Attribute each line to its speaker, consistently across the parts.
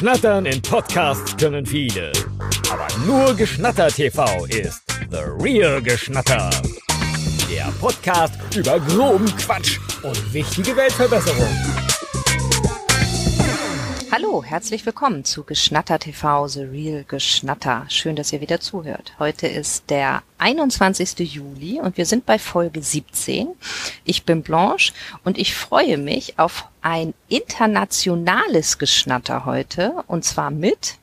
Speaker 1: Schnattern in Podcasts können viele. Aber nur Geschnatter TV ist The Real Geschnatter. Der Podcast über groben Quatsch und wichtige Weltverbesserung.
Speaker 2: Hallo, herzlich willkommen zu Geschnatter TV, The Real Geschnatter. Schön, dass ihr wieder zuhört. Heute ist der 21. Juli und wir sind bei Folge 17. Ich bin Blanche und ich freue mich auf ein internationales Geschnatter heute und zwar mit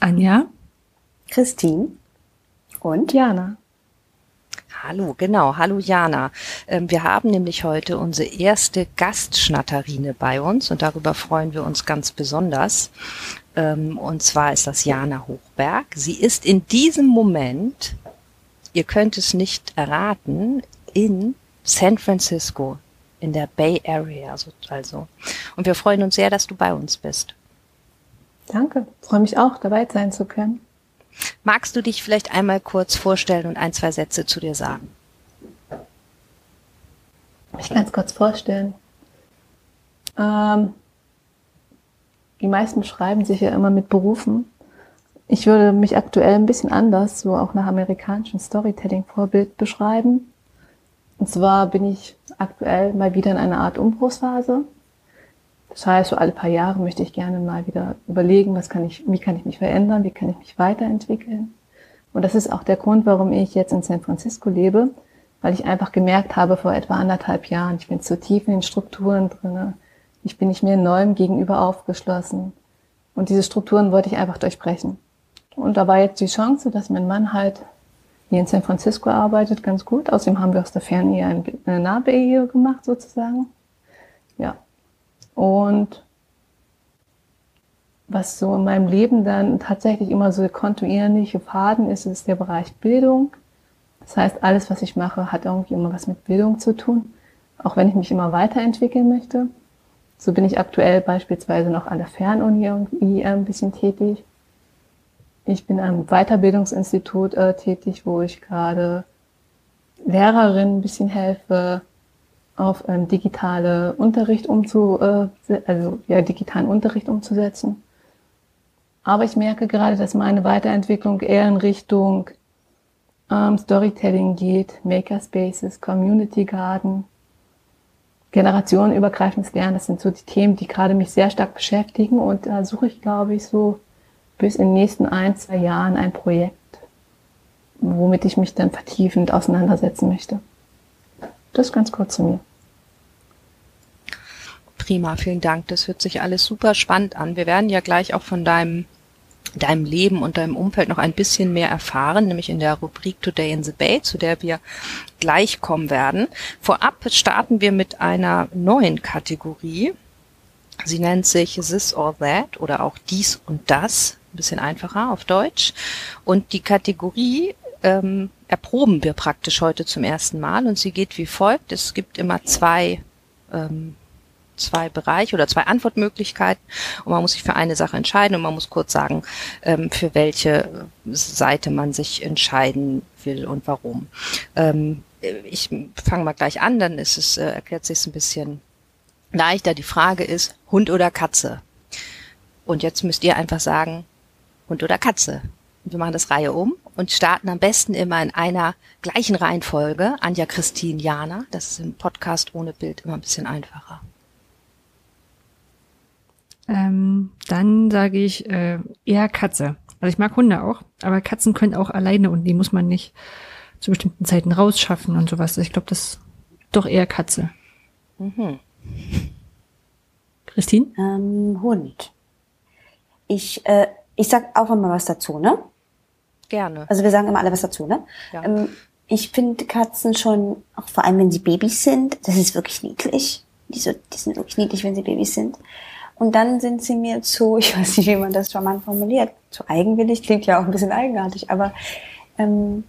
Speaker 3: Anja,
Speaker 4: Christine
Speaker 3: und Jana.
Speaker 2: Hallo, genau. Hallo Jana. Ähm, wir haben nämlich heute unsere erste Gastschnatterine bei uns und darüber freuen wir uns ganz besonders. Ähm, und zwar ist das Jana Hochberg. Sie ist in diesem Moment, ihr könnt es nicht erraten, in San Francisco, in der Bay Area also. Und wir freuen uns sehr, dass du bei uns bist.
Speaker 3: Danke, freue mich auch, dabei sein zu können.
Speaker 2: Magst du dich vielleicht einmal kurz vorstellen und ein, zwei Sätze zu dir sagen?
Speaker 3: Mich ganz kurz vorstellen. Ähm, die meisten beschreiben sich ja immer mit Berufen. Ich würde mich aktuell ein bisschen anders, so auch nach amerikanischem Storytelling-Vorbild beschreiben. Und zwar bin ich aktuell mal wieder in einer Art Umbruchsphase. Das heißt, so alle paar Jahre möchte ich gerne mal wieder überlegen, was kann ich, wie kann ich mich verändern, wie kann ich mich weiterentwickeln. Und das ist auch der Grund, warum ich jetzt in San Francisco lebe, weil ich einfach gemerkt habe vor etwa anderthalb Jahren, ich bin zu tief in den Strukturen drinne, ich bin nicht mehr neuem gegenüber aufgeschlossen. Und diese Strukturen wollte ich einfach durchbrechen. Und da war jetzt die Chance, dass mein Mann halt hier in San Francisco arbeitet, ganz gut. Außerdem haben wir aus der Fernehe eine Nabeehe gemacht, sozusagen. Und was so in meinem Leben dann tatsächlich immer so kontinuierliche Faden ist, ist der Bereich Bildung. Das heißt, alles, was ich mache, hat irgendwie immer was mit Bildung zu tun, auch wenn ich mich immer weiterentwickeln möchte. So bin ich aktuell beispielsweise noch an der Fernuni irgendwie ein bisschen tätig. Ich bin am Weiterbildungsinstitut äh, tätig, wo ich gerade Lehrerinnen ein bisschen helfe, auf ähm, digitale Unterricht umzu, äh, also ja, digitalen Unterricht umzusetzen. Aber ich merke gerade, dass meine Weiterentwicklung eher in Richtung ähm, Storytelling geht, Makerspaces, Community Garden, generationenübergreifendes Lernen. Das sind so die Themen, die gerade mich sehr stark beschäftigen. Und da suche ich, glaube ich, so bis in den nächsten ein, zwei Jahren ein Projekt, womit ich mich dann vertiefend auseinandersetzen möchte. Das ganz kurz zu mir.
Speaker 2: Prima, vielen Dank. Das hört sich alles super spannend an. Wir werden ja gleich auch von deinem deinem Leben und deinem Umfeld noch ein bisschen mehr erfahren, nämlich in der Rubrik Today in the Bay, zu der wir gleich kommen werden. Vorab starten wir mit einer neuen Kategorie. Sie nennt sich This or That oder auch Dies und Das, ein bisschen einfacher auf Deutsch. Und die Kategorie ähm, erproben wir praktisch heute zum ersten Mal und sie geht wie folgt. Es gibt immer zwei ähm, zwei Bereiche oder zwei Antwortmöglichkeiten und man muss sich für eine Sache entscheiden und man muss kurz sagen, ähm, für welche Seite man sich entscheiden will und warum. Ähm, ich fange mal gleich an, dann ist es, äh, erklärt sich ein bisschen leichter. Die Frage ist, Hund oder Katze? Und jetzt müsst ihr einfach sagen, Hund oder Katze. Wir machen das Reihe um und starten am besten immer in einer gleichen Reihenfolge. Anja Christine Jana. Das ist im Podcast ohne Bild immer ein bisschen einfacher.
Speaker 5: Ähm, dann sage ich äh, eher Katze. Also ich mag Hunde auch, aber Katzen können auch alleine und die muss man nicht zu bestimmten Zeiten rausschaffen und sowas. Ich glaube, das doch eher Katze. Mhm. Christine?
Speaker 4: Ähm, Hund. Ich, äh, ich sag auch immer was dazu, ne?
Speaker 2: Gerne.
Speaker 4: Also wir sagen immer alle was dazu, ne? Ja. Ähm, ich finde Katzen schon, auch vor allem wenn sie Babys sind, das ist wirklich niedlich. Die, so, die sind wirklich niedlich, wenn sie Babys sind. Und dann sind sie mir zu, ich weiß nicht, wie man das mal formuliert, zu eigenwillig, klingt ja auch ein bisschen eigenartig, aber ähm,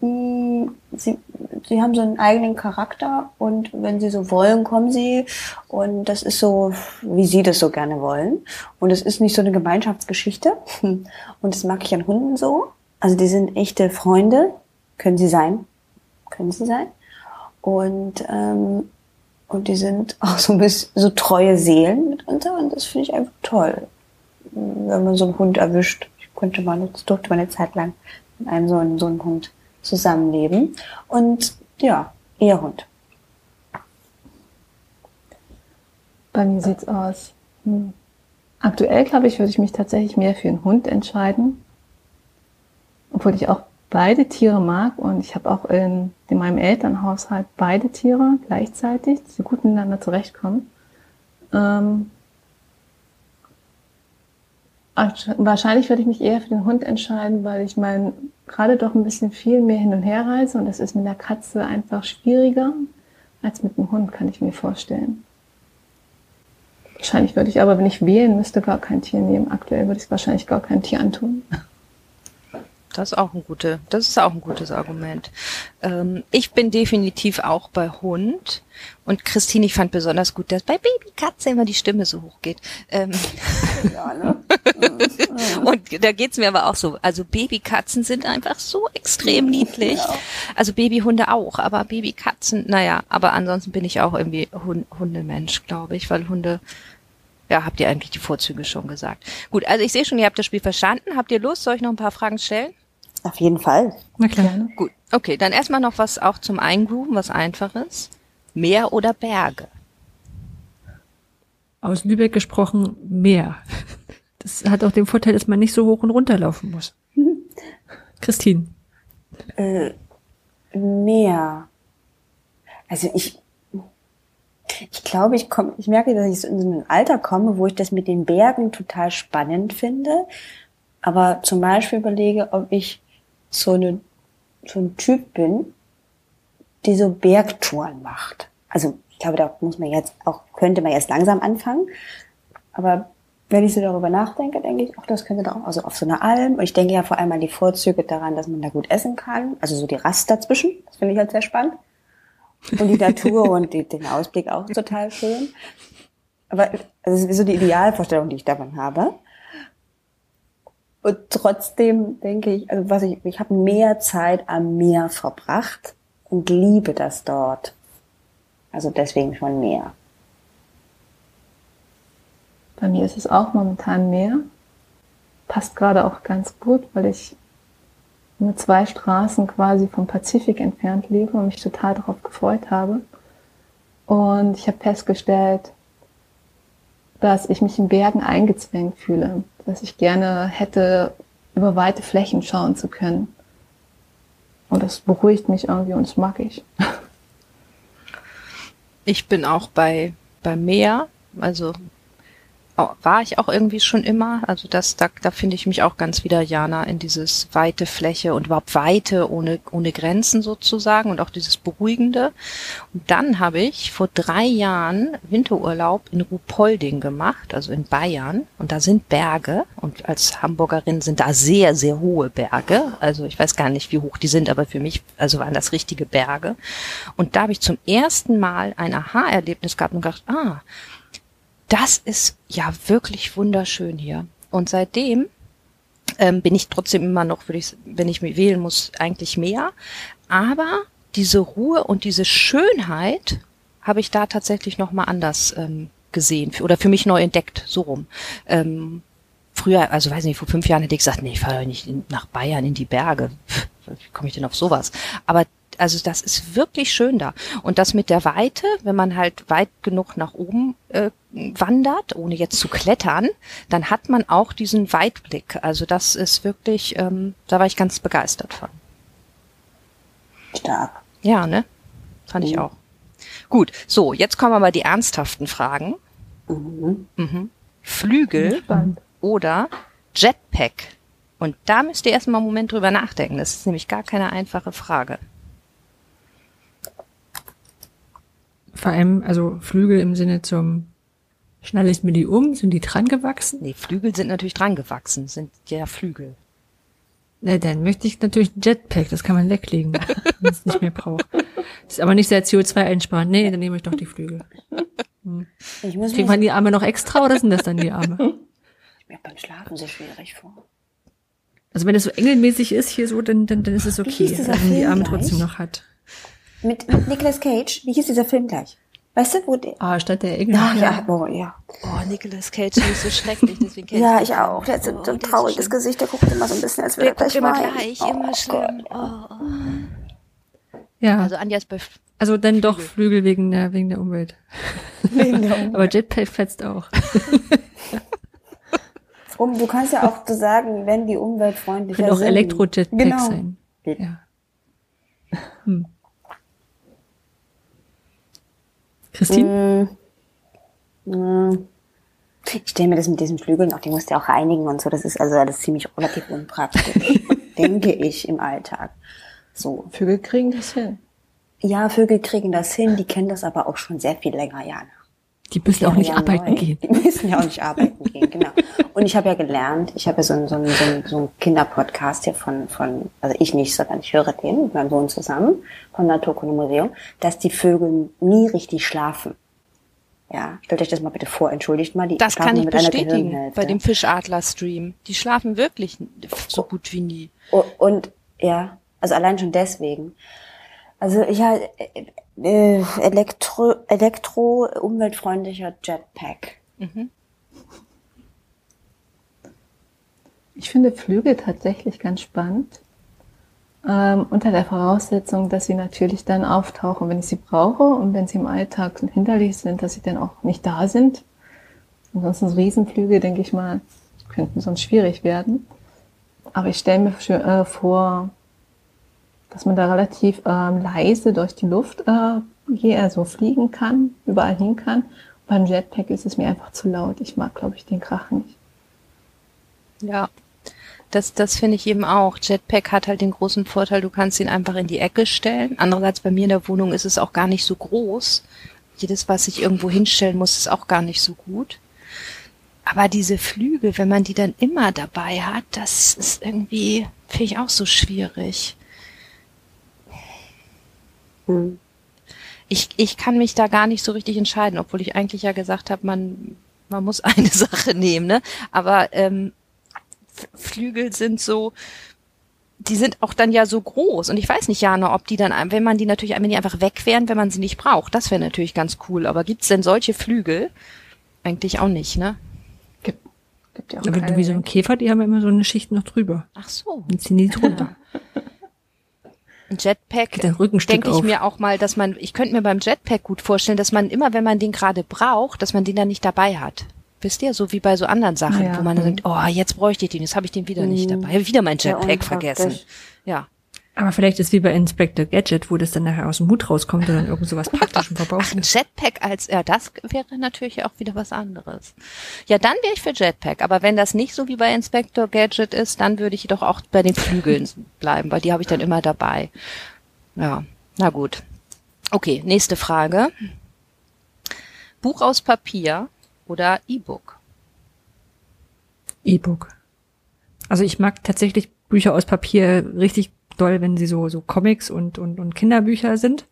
Speaker 4: mh, sie, sie haben so einen eigenen Charakter und wenn sie so wollen, kommen sie und das ist so, wie sie das so gerne wollen. Und es ist nicht so eine Gemeinschaftsgeschichte und das mag ich an Hunden so. Also die sind echte Freunde, können sie sein, können sie sein. Und ähm, Und die sind auch so ein bisschen so treue Seelen mitunter und das finde ich einfach toll. Wenn man so einen Hund erwischt. Ich konnte mal, das durfte man eine Zeit lang mit einem so einen, so einen Hund zusammenleben. Und ja, ihr Hund.
Speaker 3: Bei mir sieht's aus. Hm. Aktuell, glaube ich, würde ich mich tatsächlich mehr für einen Hund entscheiden. Obwohl ich auch beide Tiere mag und ich habe auch in, in meinem Elternhaushalt beide Tiere gleichzeitig, die gut miteinander zurechtkommen. Ähm, wahrscheinlich würde ich mich eher für den Hund entscheiden, weil ich mein gerade doch ein bisschen viel mehr hin und her reise und das ist mit der Katze einfach schwieriger als mit dem Hund, kann ich mir vorstellen. Wahrscheinlich würde ich aber, wenn ich wählen müsste, gar kein Tier nehmen. Aktuell würde ich wahrscheinlich gar kein Tier antun.
Speaker 2: Das ist auch ein gute, das ist auch ein gutes Argument. Ähm, ich bin definitiv auch bei Hund. Und Christine, ich fand besonders gut, dass bei Babykatze immer die Stimme so hoch geht. Ähm ja, ne? und da geht's mir aber auch so. Also Babykatzen sind einfach so extrem niedlich. Ja. Also Babyhunde auch, aber Babykatzen, naja, aber ansonsten bin ich auch irgendwie Hund Hundemensch, glaube ich, weil Hunde ja, habt ihr eigentlich die Vorzüge schon gesagt. Gut, also ich sehe schon, ihr habt das Spiel verstanden. Habt ihr Lust? Soll ich noch ein paar Fragen stellen?
Speaker 4: Auf jeden Fall.
Speaker 2: Na klar. Gut. Okay, dann erstmal noch was auch zum Eingrooven, was einfaches. Meer oder Berge?
Speaker 5: Aus Lübeck gesprochen, Meer. Das hat auch den Vorteil, dass man nicht so hoch und runter laufen muss. Christine.
Speaker 4: Äh, Meer. Also ich, ich glaube, ich komme, ich merke, dass ich so in so ein Alter komme, wo ich das mit den Bergen total spannend finde. Aber zum Beispiel überlege, ob ich so, eine, so ein Typ bin, die so Bergtouren macht. Also ich glaube, da muss man jetzt auch, könnte man jetzt langsam anfangen. Aber wenn ich so darüber nachdenke, denke ich, ach, das könnte doch also auf so einer Alm. Und ich denke ja vor allem an die Vorzüge daran, dass man da gut essen kann. Also so die Rast dazwischen. Das finde ich halt sehr spannend. Und die Natur und die, den Ausblick auch total schön. Aber das ist so die Idealvorstellung, die ich davon habe. Und trotzdem denke ich, also was ich, ich habe mehr Zeit am Meer verbracht und liebe das dort. Also deswegen schon mehr.
Speaker 3: Bei mir ist es auch momentan mehr. Passt gerade auch ganz gut, weil ich nur zwei Straßen quasi vom Pazifik entfernt lebe und mich total darauf gefreut habe. Und ich habe festgestellt, dass ich mich in Bergen eingezwängt fühle, dass ich gerne hätte, über weite Flächen schauen zu können. Und das beruhigt mich irgendwie und das mag ich.
Speaker 2: Ich bin auch bei, bei Meer, also war ich auch irgendwie schon immer. Also das, da, da finde ich mich auch ganz wieder, Jana, in dieses weite Fläche und überhaupt Weite ohne, ohne Grenzen sozusagen und auch dieses Beruhigende. Und dann habe ich vor drei Jahren Winterurlaub in Ruhpolding gemacht, also in Bayern. Und da sind Berge und als Hamburgerin sind da sehr, sehr hohe Berge. Also ich weiß gar nicht, wie hoch die sind, aber für mich, also waren das richtige Berge. Und da habe ich zum ersten Mal ein Aha-Erlebnis gehabt und gedacht, ah, das ist ja wirklich wunderschön hier. Und seitdem ähm, bin ich trotzdem immer noch, würde ich, wenn ich mich wählen muss, eigentlich mehr. Aber diese Ruhe und diese Schönheit habe ich da tatsächlich noch mal anders ähm, gesehen oder für mich neu entdeckt, so rum. Ähm, früher, also weiß nicht, vor fünf Jahren hätte ich gesagt, nee, ich fahre nicht nach Bayern in die Berge. Wie komme ich denn auf sowas? Aber also das ist wirklich schön da. Und das mit der Weite, wenn man halt weit genug nach oben äh, wandert, ohne jetzt zu klettern, dann hat man auch diesen Weitblick. Also das ist wirklich, ähm, da war ich ganz begeistert von.
Speaker 4: Stark.
Speaker 2: Ja, ne? Fand mhm. ich auch. Gut, so, jetzt kommen aber die ernsthaften Fragen. Mhm. Mhm. Flügel oder Jetpack? Und da müsst ihr erstmal einen Moment drüber nachdenken. Das ist nämlich gar keine einfache Frage.
Speaker 5: Vor allem, also Flügel im Sinne zum Schnalle ich mir die um? Sind die dran gewachsen?
Speaker 2: Nee, Flügel sind natürlich dran gewachsen, sind ja Flügel.
Speaker 5: Na, dann möchte ich natürlich Jetpack, das kann man weglegen, wenn es nicht mehr braucht. Ist aber nicht sehr CO2 einsparend. Nee, dann nehme ich doch die Flügel. Hm. Ich muss Kriegt man die Arme noch extra oder sind das dann die Arme?
Speaker 4: Ich mir beim Schlafen so schwierig vor.
Speaker 5: Also wenn es so engelmäßig ist hier so, dann, dann, dann ist es okay, wenn man die Arme trotzdem noch hat.
Speaker 4: Mit, mit Nicolas Cage. Wie hieß dieser Film gleich? Weißt du, wo die.
Speaker 5: Ah, statt der Engel.
Speaker 4: Ja, ja, oh, ja.
Speaker 2: Oh, Nicolas Cage ist so schrecklich, deswegen kenn
Speaker 4: Ja,
Speaker 2: ich
Speaker 4: auch. Der hat so,
Speaker 2: Oh,
Speaker 4: so ein
Speaker 2: der
Speaker 4: trauriges
Speaker 2: schlimm.
Speaker 4: Gesicht, der guckt immer so ein bisschen, als würde
Speaker 2: Der
Speaker 4: er gleich
Speaker 2: immer
Speaker 4: weinen.
Speaker 2: gleich,
Speaker 4: Oh
Speaker 2: immer schlimm. Oh, oh.
Speaker 5: Ja,
Speaker 2: Also Anja ist bei
Speaker 5: also dann doch Flügel wegen der, wegen der Umwelt.
Speaker 4: Wegen der Umwelt.
Speaker 5: Aber Jetpack fetzt auch.
Speaker 4: Um, du kannst ja auch so sagen, wenn die umweltfreundlicher
Speaker 5: Können auch
Speaker 4: sind.
Speaker 5: Elektro-Jetpack
Speaker 4: Genau.
Speaker 5: sein. Ja. Hm. Christine?
Speaker 4: Mm. Ich stelle mir das mit diesen Flügeln auch, die musst du ja auch reinigen und so. Das ist also alles ziemlich relativ unpraktisch, denke ich, im Alltag. So.
Speaker 3: Vögel kriegen das hin.
Speaker 4: Ja, Vögel kriegen das hin, die kennen das aber auch schon sehr viel länger, Jana.
Speaker 5: Die müssen auch nicht
Speaker 4: Ja,
Speaker 5: arbeiten
Speaker 4: neu.
Speaker 5: gehen.
Speaker 4: Die müssen ja auch nicht arbeiten gehen, genau. Und ich habe ja gelernt, ich habe ja so einen, so einen, so einen, so einen Kinderpodcast hier von, von, also ich nicht, sondern ich höre den mit meinem Sohn zusammen vom Naturkundemuseum, dass die Vögel nie richtig schlafen. Ja, stellt euch das mal bitte vor, entschuldigt mal, die
Speaker 2: Das
Speaker 4: schlafen
Speaker 2: kann ich bestätigen bei dem Fischadler-Stream. Die schlafen wirklich so gut wie nie.
Speaker 4: O- Und ja, also allein schon deswegen. Also ja, äh, äh, Elektro, Elektro umweltfreundlicher Jetpack.
Speaker 3: Ich finde Flügel tatsächlich ganz spannend. Ähm, unter der Voraussetzung, dass sie natürlich dann auftauchen, wenn ich sie brauche und wenn sie im Alltag hinterlich sind, dass sie dann auch nicht da sind. Ansonsten so Riesenflüge, denke ich mal, könnten sonst schwierig werden. Aber ich stelle mir äh, vor, dass man da relativ ähm, leise durch die Luft äh, je, also fliegen kann, überall hin kann. Beim Jetpack ist es mir einfach zu laut. Ich mag, glaube ich, den Krach nicht.
Speaker 2: Ja. Das, das finde ich eben auch. Jetpack hat halt den großen Vorteil, du kannst ihn einfach in die Ecke stellen. Andererseits bei mir in der Wohnung ist es auch gar nicht so groß. Jedes, was ich irgendwo hinstellen muss, ist auch gar nicht so gut. Aber diese Flügel, wenn man die dann immer dabei hat, das ist irgendwie, finde ich auch so schwierig.
Speaker 4: Hm.
Speaker 2: Ich, ich kann mich da gar nicht so richtig entscheiden, obwohl ich eigentlich ja gesagt habe, man, man muss eine Sache nehmen, ne? Aber ähm, Flügel sind so, die sind auch dann ja so groß. Und ich weiß nicht, Jana, ob die dann, wenn man die natürlich, wenn die einfach weg wären, wenn man sie nicht braucht, das wäre natürlich ganz cool. Aber gibt's denn solche Flügel? Eigentlich auch nicht, ne?
Speaker 3: Gibt, gibt ja auch
Speaker 5: Aber
Speaker 3: keine
Speaker 5: wie so ein Käfer, die haben ja immer so eine Schicht noch drüber.
Speaker 2: Ach so.
Speaker 5: Dann ziehen die drunter.
Speaker 2: Ein Jetpack, denke ich
Speaker 5: auf.
Speaker 2: mir auch mal, dass man, ich könnte mir beim Jetpack gut vorstellen, dass man immer, wenn man den gerade braucht, dass man den dann nicht dabei hat. Wisst ihr, so wie bei so anderen Sachen,
Speaker 3: Ja.
Speaker 2: wo man dann denkt, oh, jetzt bräuchte ich den, jetzt habe ich den wieder nicht dabei, habe wieder mein Jetpack vergessen. Ja.
Speaker 5: Aber vielleicht ist wie bei Inspector Gadget, wo das dann nachher aus dem Hut rauskommt und dann irgend sowas Praktischem verbaut
Speaker 2: Ach, ein
Speaker 5: ist.
Speaker 2: Jetpack als, ja, das wäre natürlich auch wieder was anderes. Ja, dann wäre ich für Jetpack. Aber wenn das nicht so wie bei Inspector Gadget ist, dann würde ich doch auch bei den Flügeln bleiben, weil die habe ich dann immer dabei. Ja, na gut. Okay, nächste Frage. Buch aus Papier oder E-Book?
Speaker 5: E-Book. Also ich mag tatsächlich Bücher aus Papier richtig doll, wenn sie so, so Comics und, und, und Kinderbücher sind.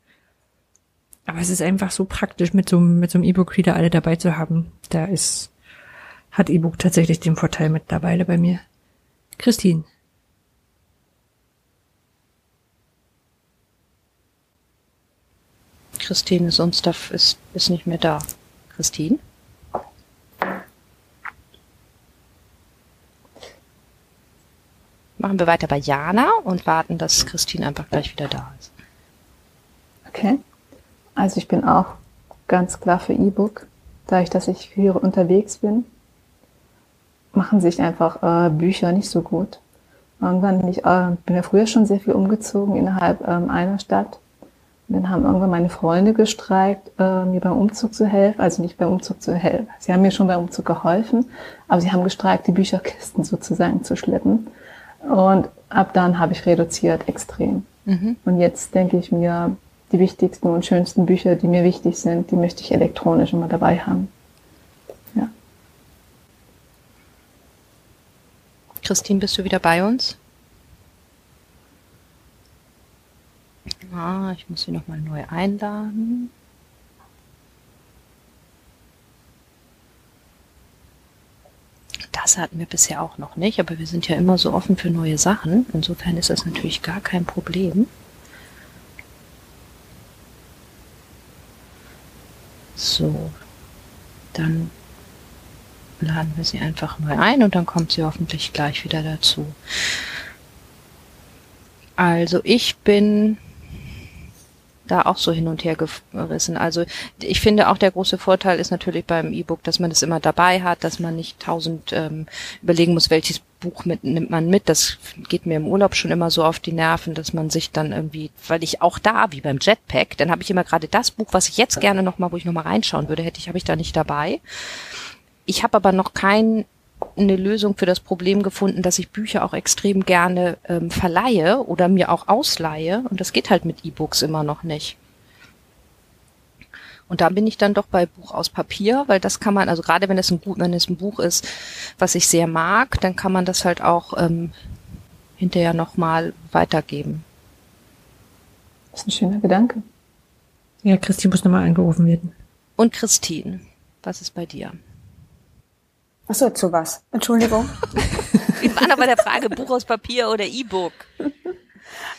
Speaker 5: Aber es ist einfach so praktisch, mit so, einem- mit so einem E-Book-Reader alle dabei zu haben. Da ist, hat E-Book tatsächlich den Vorteil mittlerweile bei mir. Christine.
Speaker 2: Christine Sunstaff ist, ist nicht mehr da. Christine? Machen wir weiter bei Jana und warten, dass Christine einfach gleich wieder da ist.
Speaker 3: Okay. Also ich bin auch ganz klar für E-Book. Dadurch, dass ich viel unterwegs bin, machen sich einfach äh, Bücher nicht so gut. Irgendwann bin ich, äh, bin ja früher schon sehr viel umgezogen innerhalb ähm, einer Stadt. Und dann haben irgendwann meine Freunde gestreikt, äh, mir beim Umzug zu helfen. Also nicht beim Umzug zu helfen. Sie haben mir schon beim Umzug geholfen, aber sie haben gestreikt, die Bücherkisten sozusagen zu schleppen. Und ab dann habe ich reduziert extrem. Und jetzt denke ich mir, die wichtigsten und schönsten Bücher, die mir wichtig sind, die möchte ich elektronisch immer dabei haben. Ja.
Speaker 2: Christine, bist du wieder bei uns? Ah, ich muss sie nochmal neu einladen. das hatten wir bisher auch noch nicht, aber wir sind ja immer so offen für neue Sachen. Insofern ist das natürlich gar kein Problem. So, dann laden wir sie einfach mal ein und dann kommt sie hoffentlich gleich wieder dazu. Also ich bin da auch so hin und her gerissen. Also ich finde auch der große Vorteil ist natürlich beim E-Book, dass man es immer dabei hat, dass man nicht tausend ähm, überlegen muss, welches Buch mit, nimmt man mit. Das geht mir im Urlaub schon immer so auf die Nerven, dass man sich dann irgendwie, weil ich auch da, wie beim Jetpack, dann habe ich immer gerade das Buch, was ich jetzt gerne nochmal, wo ich nochmal reinschauen würde, hätte ich, habe ich da nicht dabei. Ich habe aber noch kein eine Lösung für das Problem gefunden, dass ich Bücher auch extrem gerne ähm, verleihe oder mir auch ausleihe. Und das geht halt mit E-Books immer noch nicht. Und da bin ich dann doch bei Buch aus Papier, weil das kann man, also gerade wenn es ein Buch, wenn es ein Buch ist, was ich sehr mag, dann kann man das halt auch ähm, hinterher nochmal weitergeben.
Speaker 3: Das ist ein schöner Gedanke.
Speaker 5: Ja, Christine muss nochmal angerufen werden.
Speaker 2: Und Christine, was ist bei dir?
Speaker 4: Ach so, zu was? Entschuldigung.
Speaker 2: Wir waren aber der Frage Buch aus Papier oder E-Book.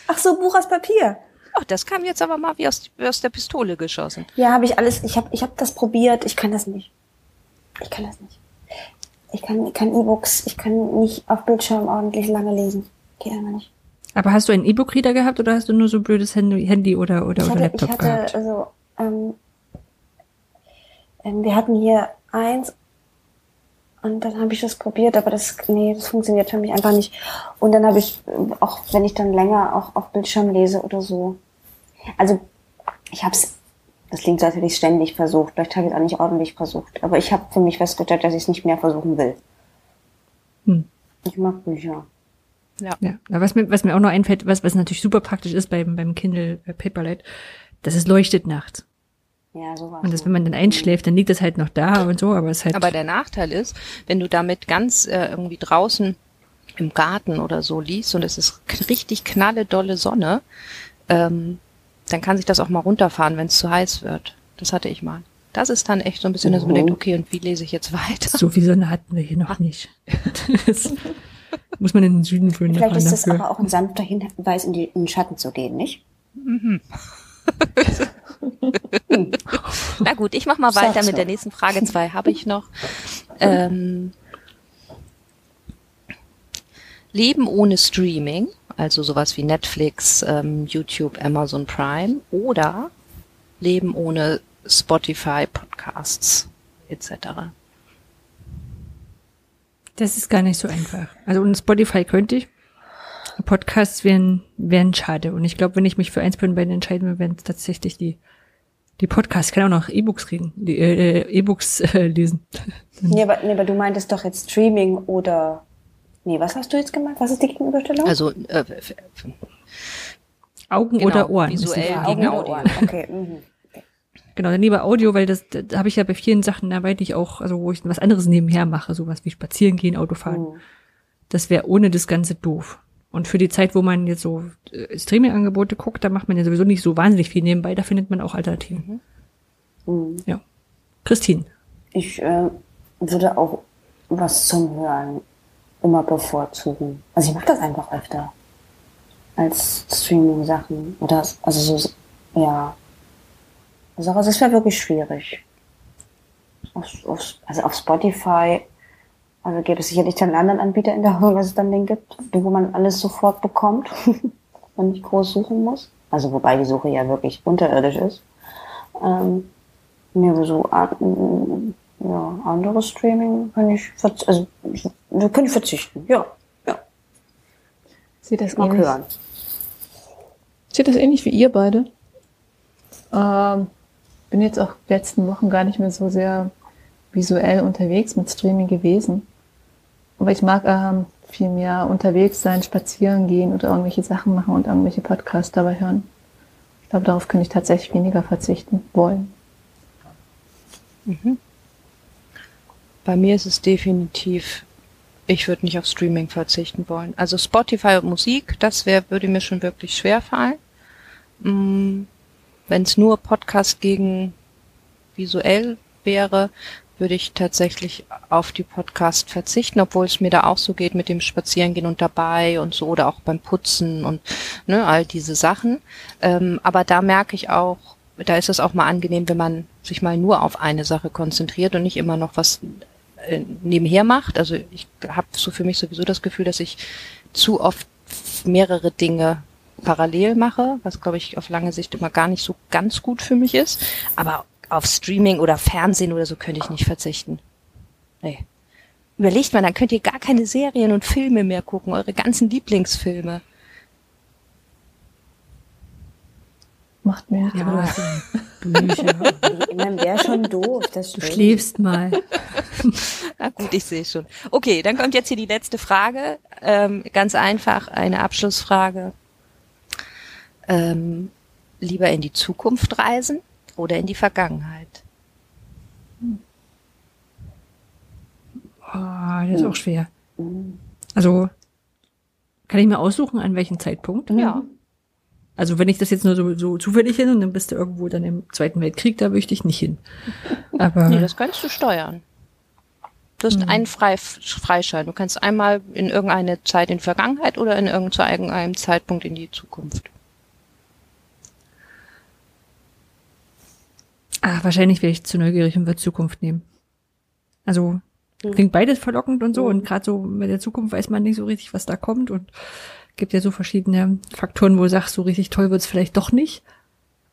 Speaker 4: Ach so, Buch aus Papier.
Speaker 2: Ach, das kam jetzt aber mal wie aus, wie aus der Pistole geschossen.
Speaker 4: Ja, habe ich alles. Ich habe ich hab das probiert. Ich kann das nicht. Ich kann das nicht. Ich kann kann E-Books. Ich kann nicht auf Bildschirm ordentlich lange lesen. Geht einfach nicht.
Speaker 5: Aber hast du einen E-Book-Reader gehabt oder hast du nur so blödes Handy, Handy oder oder,
Speaker 4: ich
Speaker 5: oder
Speaker 4: hatte,
Speaker 5: Laptop
Speaker 4: ich hatte,
Speaker 5: gehabt?
Speaker 4: Also ähm, ähm, wir hatten hier eins und dann habe ich das probiert, aber das, nee, das funktioniert für mich einfach nicht. Und dann habe ich, auch wenn ich dann länger auch auf Bildschirm lese oder so. Also ich habe es, das klingt so, als hätte ich ständig versucht. Vielleicht habe ich es auch nicht ordentlich versucht. Aber ich habe für mich festgestellt, dass ich es nicht mehr versuchen will.
Speaker 5: Hm.
Speaker 4: Ich mag Bücher.
Speaker 2: Ja.
Speaker 5: Ja, was mir, was mir auch noch einfällt, was, was natürlich super praktisch ist beim, beim Kindle äh, Paperlight, dass es leuchtet nachts.
Speaker 4: Ja, sowas.
Speaker 5: Und das, wenn man dann einschläft, dann liegt es halt noch da und so, aber es ist halt.
Speaker 2: Aber der Nachteil ist, wenn du damit ganz äh, irgendwie draußen im Garten oder so liest und es ist richtig knalle dolle Sonne, ähm, dann kann sich das auch mal runterfahren, wenn es zu heiß wird. Das hatte ich mal. Das ist dann echt so ein bisschen, dass man
Speaker 4: Mhm.
Speaker 2: denkt, okay, und wie lese ich jetzt weiter?
Speaker 5: so viel Sonne hatten wir hier noch nicht. Das muss man in den Süden führen.
Speaker 4: Vielleicht ist das
Speaker 5: dafür.
Speaker 4: aber auch ein sanfter Hinweis, in, die, in den Schatten zu gehen, nicht?
Speaker 2: Na gut, ich mach mal
Speaker 4: Sag
Speaker 2: weiter
Speaker 4: so.
Speaker 2: mit der nächsten Frage. Zwei habe ich noch. Ähm, Leben ohne Streaming, also sowas wie Netflix, ähm, YouTube, Amazon Prime oder Leben ohne Spotify, Podcasts etc.
Speaker 5: Das ist gar nicht so einfach. Also ohne Spotify könnte ich. Podcasts wären, wären schade. Und ich glaube, wenn ich mich für eins von beiden entscheiden würde, wären es tatsächlich die, die Podcasts. Ich kann auch noch E-Books kriegen, die äh, E-Books äh, lesen.
Speaker 4: Nee aber, nee, aber du meintest doch jetzt Streaming oder. Nee, was hast du jetzt gemeint? Was ist die Gegenüberstellung?
Speaker 2: Also äh,
Speaker 5: Augen
Speaker 2: Genau,
Speaker 5: oder Ohren.
Speaker 2: visuell
Speaker 5: Frage.
Speaker 2: gegen
Speaker 4: Augen,
Speaker 2: Audio.
Speaker 4: Ohren. Okay. Mhm.
Speaker 5: Genau, dann lieber Audio, weil das, da habe ich ja bei vielen Sachen dabei, die ich auch, also wo ich was anderes nebenher mache, sowas wie spazieren gehen, Autofahren.
Speaker 4: Mhm.
Speaker 5: Das wäre ohne das Ganze doof. Und für die Zeit, wo man jetzt so äh, Streaming-Angebote guckt, da macht man ja sowieso nicht so wahnsinnig viel nebenbei, da findet man auch Alternativen.
Speaker 4: Mhm.
Speaker 5: Ja. Christine.
Speaker 4: Ich äh, würde auch was zum Hören immer bevorzugen. Also ich mache das einfach öfter als Streaming-Sachen. Oder also so, ja. Also es wäre wirklich schwierig. Auf, auf, also auf Spotify, also gäbe es sicherlich dann einen anderen Anbieter in der Hoffnung, dass es dann den gibt, wo man alles sofort bekommt und nicht groß suchen muss. Also wobei die Suche ja wirklich unterirdisch ist. Ähm, mir so an, ja, anderes Streaming kann ich, also ich, wir können verzichten. Ja, ja.
Speaker 3: Seht das
Speaker 4: Ich
Speaker 3: ähnlich?
Speaker 4: hören.
Speaker 3: Seht das ähnlich wie ihr beide? Ähm, bin jetzt auch letzten Wochen gar nicht mehr so sehr visuell unterwegs mit Streaming gewesen. Aber ich mag ähm, viel mehr unterwegs sein, spazieren gehen oder irgendwelche Sachen machen und irgendwelche Podcasts dabei hören. Ich glaube, darauf könnte ich tatsächlich weniger verzichten wollen.
Speaker 2: bei mir ist es definitiv, ich würde nicht auf Streaming verzichten wollen. Also Spotify und Musik, das wäre, würde mir schon wirklich schwer fallen. Mm, Wenn es nur Podcast gegen visuell wäre, würde ich tatsächlich auf die Podcast verzichten, obwohl es mir da auch so geht mit dem Spazierengehen und dabei und so oder auch beim Putzen und ne, all diese Sachen. Ähm, aber da merke ich auch, da ist es auch mal angenehm, wenn man sich mal nur auf eine Sache konzentriert und nicht immer noch was äh, nebenher macht. Also ich habe so für mich sowieso das Gefühl, dass ich zu oft mehrere Dinge parallel mache, was glaube ich auf lange Sicht immer gar nicht so ganz gut für mich ist. Aber auf Streaming oder Fernsehen oder so könnte ich nicht verzichten. Nee. Überlegt mal, dann könnt ihr gar keine Serien und Filme mehr gucken, eure ganzen Lieblingsfilme.
Speaker 3: Macht mir
Speaker 5: Ja, Bücher.
Speaker 4: Man wäre schon doof, das
Speaker 5: Du
Speaker 4: stimmt.
Speaker 5: schläfst mal.
Speaker 2: Na gut, ich sehe schon. Okay, dann kommt jetzt hier die letzte Frage. Ähm, ganz einfach, eine Abschlussfrage. Ähm, lieber in die Zukunft reisen oder in die Vergangenheit?
Speaker 5: Oh, das ist auch schwer. Also, kann ich mir aussuchen, an welchem Zeitpunkt?
Speaker 2: Ja.
Speaker 5: Also, wenn ich das jetzt nur so, so zufällig hin und dann bist du irgendwo dann im Zweiten Weltkrieg, da möchte ich nicht hin. Aber,
Speaker 2: Nee, das kannst du steuern. Du hast einen Frei Freischein. Du kannst einmal in irgendeine Zeit in die Vergangenheit oder in irgendeinem Zeitpunkt in die Zukunft.
Speaker 5: Ah, wahrscheinlich wäre ich zu neugierig und würde Zukunft nehmen. Also, klingt beides verlockend und so und gerade so mit der Zukunft weiß man nicht so richtig, was da kommt und gibt ja so verschiedene Faktoren, wo du sagst, so richtig toll wird's vielleicht doch nicht.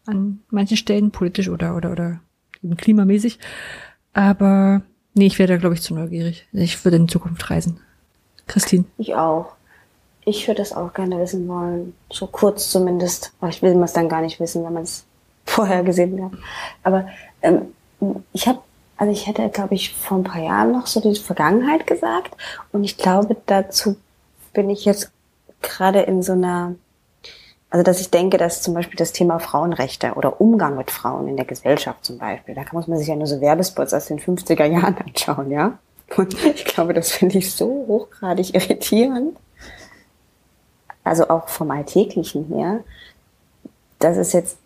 Speaker 5: An manchen Stellen, politisch oder, oder, oder eben klimamäßig. Aber nee, ich wäre da, glaube ich, zu neugierig. Ich würde in Zukunft reisen. Christine.
Speaker 4: Ich auch. Ich würde das auch gerne wissen wollen. So kurz zumindest. Aber ich will es dann gar nicht wissen, wenn man es vorher gesehen hat. Aber ähm, ich habe, also ich hätte, glaube ich, vor ein paar Jahren noch so die Vergangenheit gesagt. Und ich glaube, dazu bin ich jetzt gerade in so einer, also dass ich denke, dass zum Beispiel das Thema Frauenrechte oder Umgang mit Frauen in der Gesellschaft zum Beispiel, da muss man sich ja nur so Werbespots aus den 50er Jahren anschauen, ja. Und ich glaube, das finde ich so hochgradig irritierend. Also auch vom Alltäglichen her, dass es jetzt,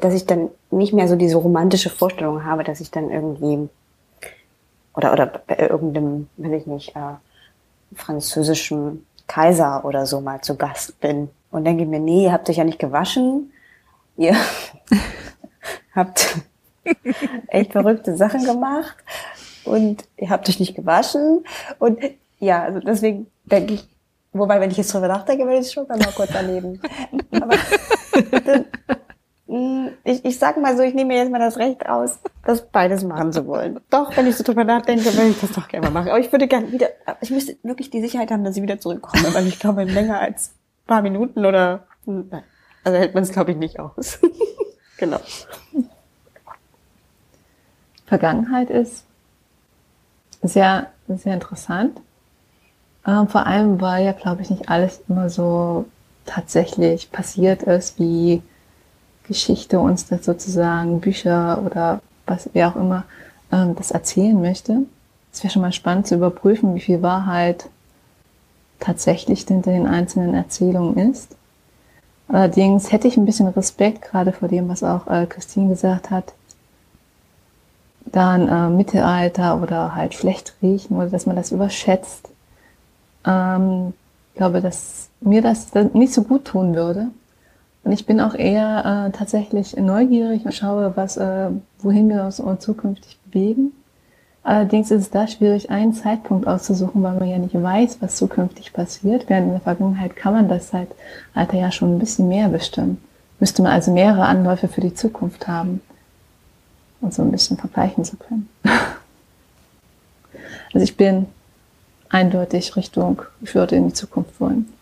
Speaker 4: dass ich dann nicht mehr so diese romantische Vorstellung habe, dass ich dann irgendwie oder oder bei irgendeinem, will ich nicht, äh, französischen Kaiser oder so mal zu Gast bin und denke mir, nee, ihr habt euch ja nicht gewaschen, ihr habt echt verrückte Sachen gemacht und ihr habt euch nicht gewaschen und ja, also deswegen denke ich, wobei, wenn ich jetzt drüber nachdenke, will ich schon mal kurz daneben. Aber ich, ich sag mal so, ich nehme mir jetzt mal das Recht raus, das beides machen zu wollen. Doch, wenn ich so drüber nachdenke, will ich das doch gerne mal machen. Aber ich würde gerne wieder, ich müsste wirklich die Sicherheit haben, dass ich wieder zurückkomme, weil ich glaube, länger als ein paar Minuten oder, also hält man es glaube ich nicht aus. genau.
Speaker 3: Vergangenheit ist sehr, sehr interessant. Ähm, vor allem, weil ja, glaube ich, nicht alles immer so tatsächlich passiert ist, wie Geschichte uns das sozusagen, Bücher oder was, wer auch immer, ähm, das erzählen möchte. Es wäre schon mal spannend zu überprüfen, wie viel Wahrheit tatsächlich hinter den einzelnen Erzählungen ist. Allerdings hätte ich ein bisschen Respekt, gerade vor dem, was auch äh, Christine gesagt hat, dann äh, Mittelalter oder halt schlecht riechen oder dass man das überschätzt. Ähm, ich glaube, dass mir das nicht so gut tun würde. Und ich bin auch eher äh, tatsächlich neugierig und schaue, was, äh, wohin wir uns zukünftig bewegen. Allerdings ist es da schwierig, einen Zeitpunkt auszusuchen, weil man ja nicht weiß, was zukünftig passiert. Während in der Vergangenheit kann man das seit Alter ja schon ein bisschen mehr bestimmen. Müsste man also mehrere Anläufe für die Zukunft haben, um so ein bisschen vergleichen zu können. Also ich bin eindeutig Richtung, ich würde in die Zukunft wollen.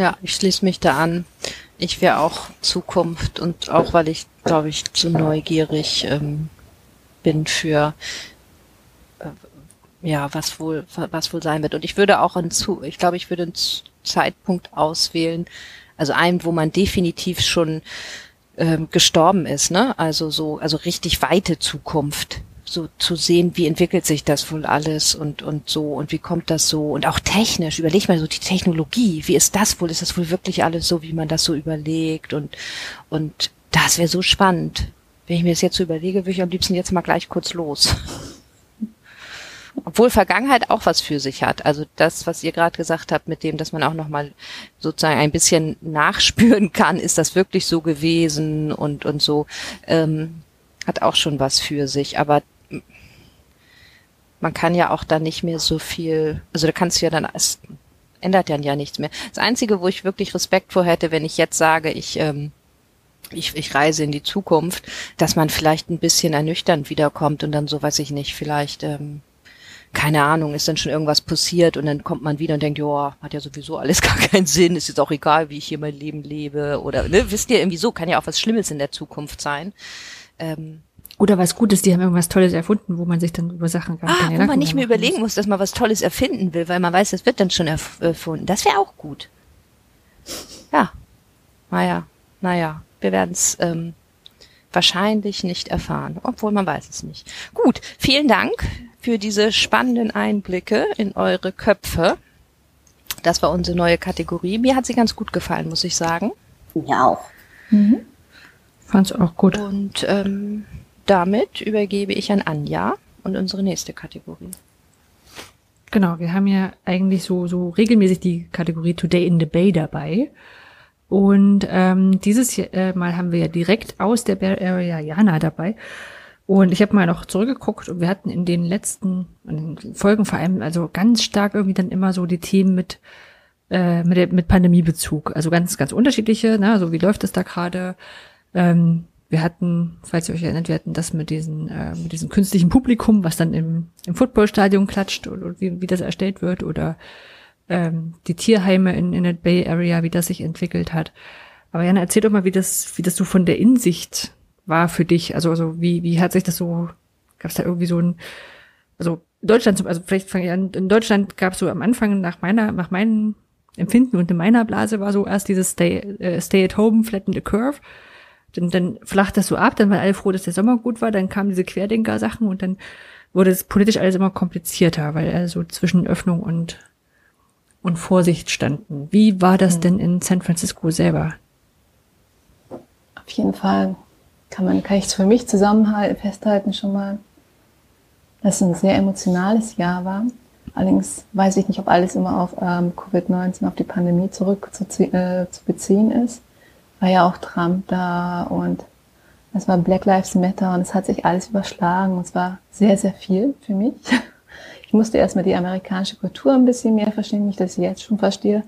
Speaker 2: Ja, ich schließe mich da an. Ich wäre auch Zukunft und auch weil ich, glaube ich, zu neugierig ähm, bin für äh, ja, was wohl, was wohl sein wird. Und ich würde auch einen zu, ich glaube, ich würde einen Zeitpunkt auswählen, also einen, wo man definitiv schon ähm, gestorben ist, ne? Also so, also richtig weite Zukunft so zu sehen, wie entwickelt sich das wohl alles und, und so und wie kommt das so und auch technisch, überleg mal so die Technologie, wie ist das wohl, ist das wohl wirklich alles so, wie man das so überlegt und, und das wäre so spannend. Wenn ich mir das jetzt so überlege, würde ich am liebsten jetzt mal gleich kurz los. Obwohl Vergangenheit auch was für sich hat. Also das, was ihr gerade gesagt habt, mit dem, dass man auch nochmal sozusagen ein bisschen nachspüren kann, ist das wirklich so gewesen und, und so, ähm, hat auch schon was für sich. Aber man kann ja auch dann nicht mehr so viel, also da kannst du ja dann, es ändert dann ja nichts mehr. Das Einzige, wo ich wirklich Respekt vor hätte, wenn ich jetzt sage, ich, ähm, ich, ich reise in die Zukunft, dass man vielleicht ein bisschen ernüchternd wiederkommt und dann so, weiß ich nicht, vielleicht, ähm, keine Ahnung, ist dann schon irgendwas passiert und dann kommt man wieder und denkt, ja, hat ja sowieso alles gar keinen Sinn, ist jetzt auch egal, wie ich hier mein Leben lebe oder, ne, wisst ihr, irgendwie so, kann ja auch was Schlimmes in der Zukunft sein. Ähm,
Speaker 5: oder was Gutes, die haben irgendwas Tolles erfunden, wo man sich dann über Sachen
Speaker 2: gar ah, wo man nicht mehr überlegen muss. muss, dass man was Tolles erfinden will, weil man weiß, das wird dann schon erfunden. Das wäre auch gut. Ja. Naja, naja, wir werden es ähm, wahrscheinlich nicht erfahren, obwohl man weiß es nicht. Gut, vielen Dank für diese spannenden Einblicke in eure Köpfe. Das war unsere neue Kategorie. Mir hat sie ganz gut gefallen, muss ich sagen.
Speaker 4: Ja auch.
Speaker 5: Mhm. Fand's auch gut.
Speaker 2: Und ähm, damit übergebe ich an Anja und unsere nächste Kategorie.
Speaker 5: Genau, wir haben ja eigentlich so, so regelmäßig die Kategorie Today in the Bay dabei. Und ähm, dieses äh, Mal haben wir ja direkt aus der Bear Area Jana dabei. Und ich habe mal noch zurückgeguckt und wir hatten in den letzten in den Folgen vor allem also ganz stark irgendwie dann immer so die Themen mit äh, mit, der, mit Pandemiebezug. Also ganz, ganz unterschiedliche, ne? so wie läuft es da gerade? Ähm, wir hatten, falls ihr euch erinnert, wir hatten das mit diesen, äh, mit diesem künstlichen Publikum, was dann im, im Footballstadion klatscht oder, wie, wie das erstellt wird oder ähm, die Tierheime in, in der Bay Area, wie das sich entwickelt hat. Aber Jana, erzähl doch mal, wie das, wie das so von der Insicht war für dich. Also, also wie, wie hat sich das so, gab es da irgendwie so ein, also Deutschland, also vielleicht fange ich an, in Deutschland gab es so am Anfang nach meiner, nach meinem Empfinden und in meiner Blase war so erst dieses Stay, äh, Stay at Home, Flatten the Curve dann, dann flacht das so ab, dann waren alle froh, dass der Sommer gut war, dann kamen diese Querdenker-Sachen und dann wurde es politisch alles immer komplizierter, weil er so zwischen Öffnung und, und Vorsicht standen. Wie war das mhm. denn in San Francisco selber?
Speaker 3: Auf jeden Fall kann man, kann ich es für mich zusammenhalten, festhalten schon mal, dass es ein sehr emotionales Jahr war. Allerdings weiß ich nicht, ob alles immer auf ähm, Covid-19, auf die Pandemie zurück zu, äh, zu beziehen ist war ja auch Trump da und es war Black Lives Matter und es hat sich alles überschlagen und es war sehr, sehr viel für mich. Ich musste erstmal die amerikanische Kultur ein bisschen mehr verstehen, nicht, dass ich jetzt schon verstehe,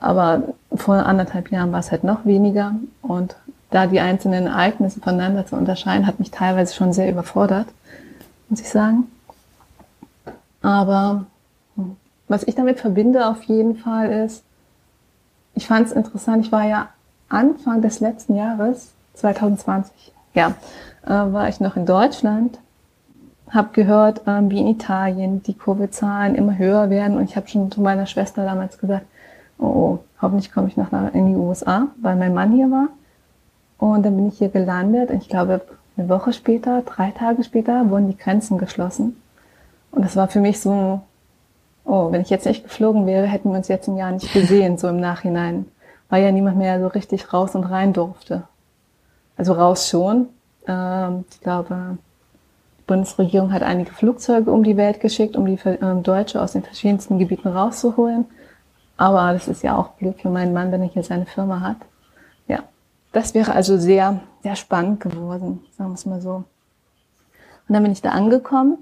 Speaker 3: aber vor anderthalb Jahren war es halt noch weniger und da die einzelnen Ereignisse voneinander zu unterscheiden, hat mich teilweise schon sehr überfordert, muss ich sagen. Aber hm, was ich damit verbinde auf jeden Fall ist, ich fand es interessant, ich war ja Anfang des letzten Jahres, 2020, ja, äh, war ich noch in Deutschland, habe gehört, äh, wie in Italien die Covid-Zahlen immer höher werden und ich habe schon zu meiner Schwester damals gesagt, oh, oh hoffentlich komme ich noch in die USA, weil mein Mann hier war. Und dann bin ich hier gelandet und ich glaube, eine Woche später, drei Tage später, wurden die Grenzen geschlossen. Und das war für mich so, oh, wenn ich jetzt nicht geflogen wäre, hätten wir uns jetzt im Jahr nicht gesehen, so im Nachhinein weil ja niemand mehr so richtig raus und rein durfte. Also raus schon. Ähm, ich glaube, die Bundesregierung hat einige Flugzeuge um die Welt geschickt, um die ähm, Deutsche aus den verschiedensten Gebieten rauszuholen. Aber das ist ja auch blöd für meinen Mann, wenn er hier seine Firma hat. Ja, das wäre also sehr, sehr spannend geworden, sagen wir es mal so. Und dann bin ich da angekommen.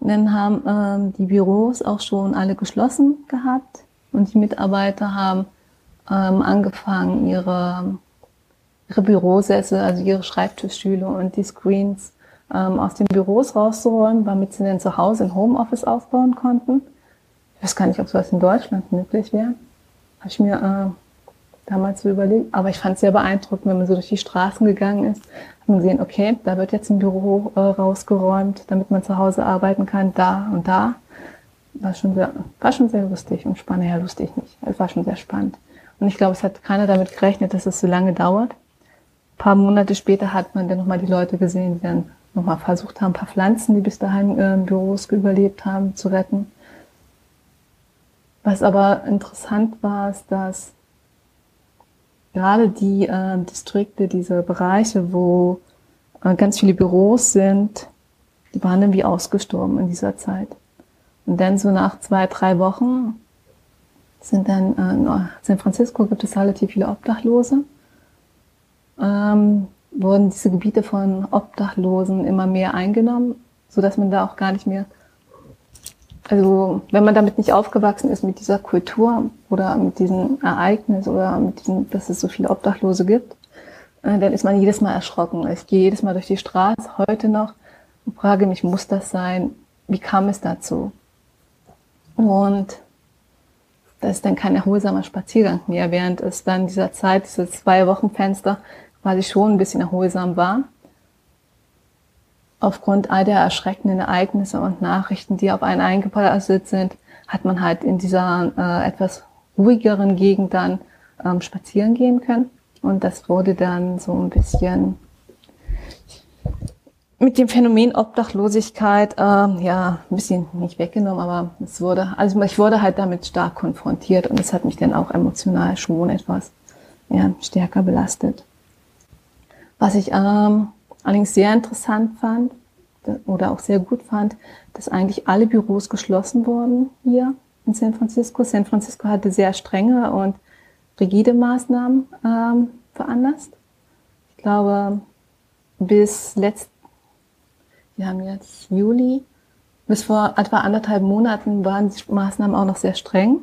Speaker 3: Und dann haben ähm, die Büros auch schon alle geschlossen gehabt. Und die Mitarbeiter haben ähm, angefangen, ihre, ihre Bürosessel, also ihre Schreibtischstühle und die Screens ähm, aus den Büros rauszuräumen, damit sie dann zu Hause ein Homeoffice aufbauen konnten. Ich weiß gar nicht, ob sowas in Deutschland möglich wäre. Habe ich mir äh, damals so überlegt. Aber ich fand es sehr beeindruckend, wenn man so durch die Straßen gegangen ist, man gesehen, okay, da wird jetzt ein Büro äh, rausgeräumt, damit man zu Hause arbeiten kann, da und da. War schon sehr, war schon sehr lustig und spannend. Ja, lustig nicht. Es war schon sehr spannend. Und ich glaube, es hat keiner damit gerechnet, dass es so lange dauert. Ein paar Monate später hat man dann nochmal die Leute gesehen, die dann nochmal versucht haben, ein paar Pflanzen, die bis dahin äh, Büros überlebt haben, zu retten. Was aber interessant war, ist, dass gerade die äh, Distrikte, diese Bereiche, wo äh, ganz viele Büros sind, die waren dann wie ausgestorben in dieser Zeit. Und dann so nach zwei, drei Wochen sind dann äh, in San Francisco gibt es relativ viele Obdachlose. Ähm, wurden diese Gebiete von Obdachlosen immer mehr eingenommen, so dass man da auch gar nicht mehr also wenn man damit nicht aufgewachsen ist, mit dieser Kultur oder mit diesem Ereignis oder mit diesem, dass es so viele Obdachlose gibt, äh, dann ist man jedes Mal erschrocken. Ich gehe jedes Mal durch die Straße, heute noch, und frage mich, muss das sein? Wie kam es dazu? Und das ist dann kein erholsamer Spaziergang mehr, während es dann dieser Zeit, dieses zwei Wochen Fenster quasi schon ein bisschen erholsam war. Aufgrund all der erschreckenden Ereignisse und Nachrichten, die auf einen eingeprasselt sind, hat man halt in dieser äh, etwas ruhigeren Gegend dann ähm, spazieren gehen können. Und das wurde dann so ein bisschen mit dem Phänomen Obdachlosigkeit, äh, ja, ein bisschen nicht weggenommen, aber es wurde, also ich wurde halt damit stark konfrontiert und es hat mich dann auch emotional schon etwas ja, stärker belastet. Was ich ähm, allerdings sehr interessant fand oder auch sehr gut fand, dass eigentlich alle Büros geschlossen wurden hier in San Francisco. San Francisco hatte sehr strenge und rigide Maßnahmen ähm, veranlasst. Ich glaube, bis letzt, wir haben jetzt Juli, bis vor etwa anderthalb Monaten waren die Maßnahmen auch noch sehr streng.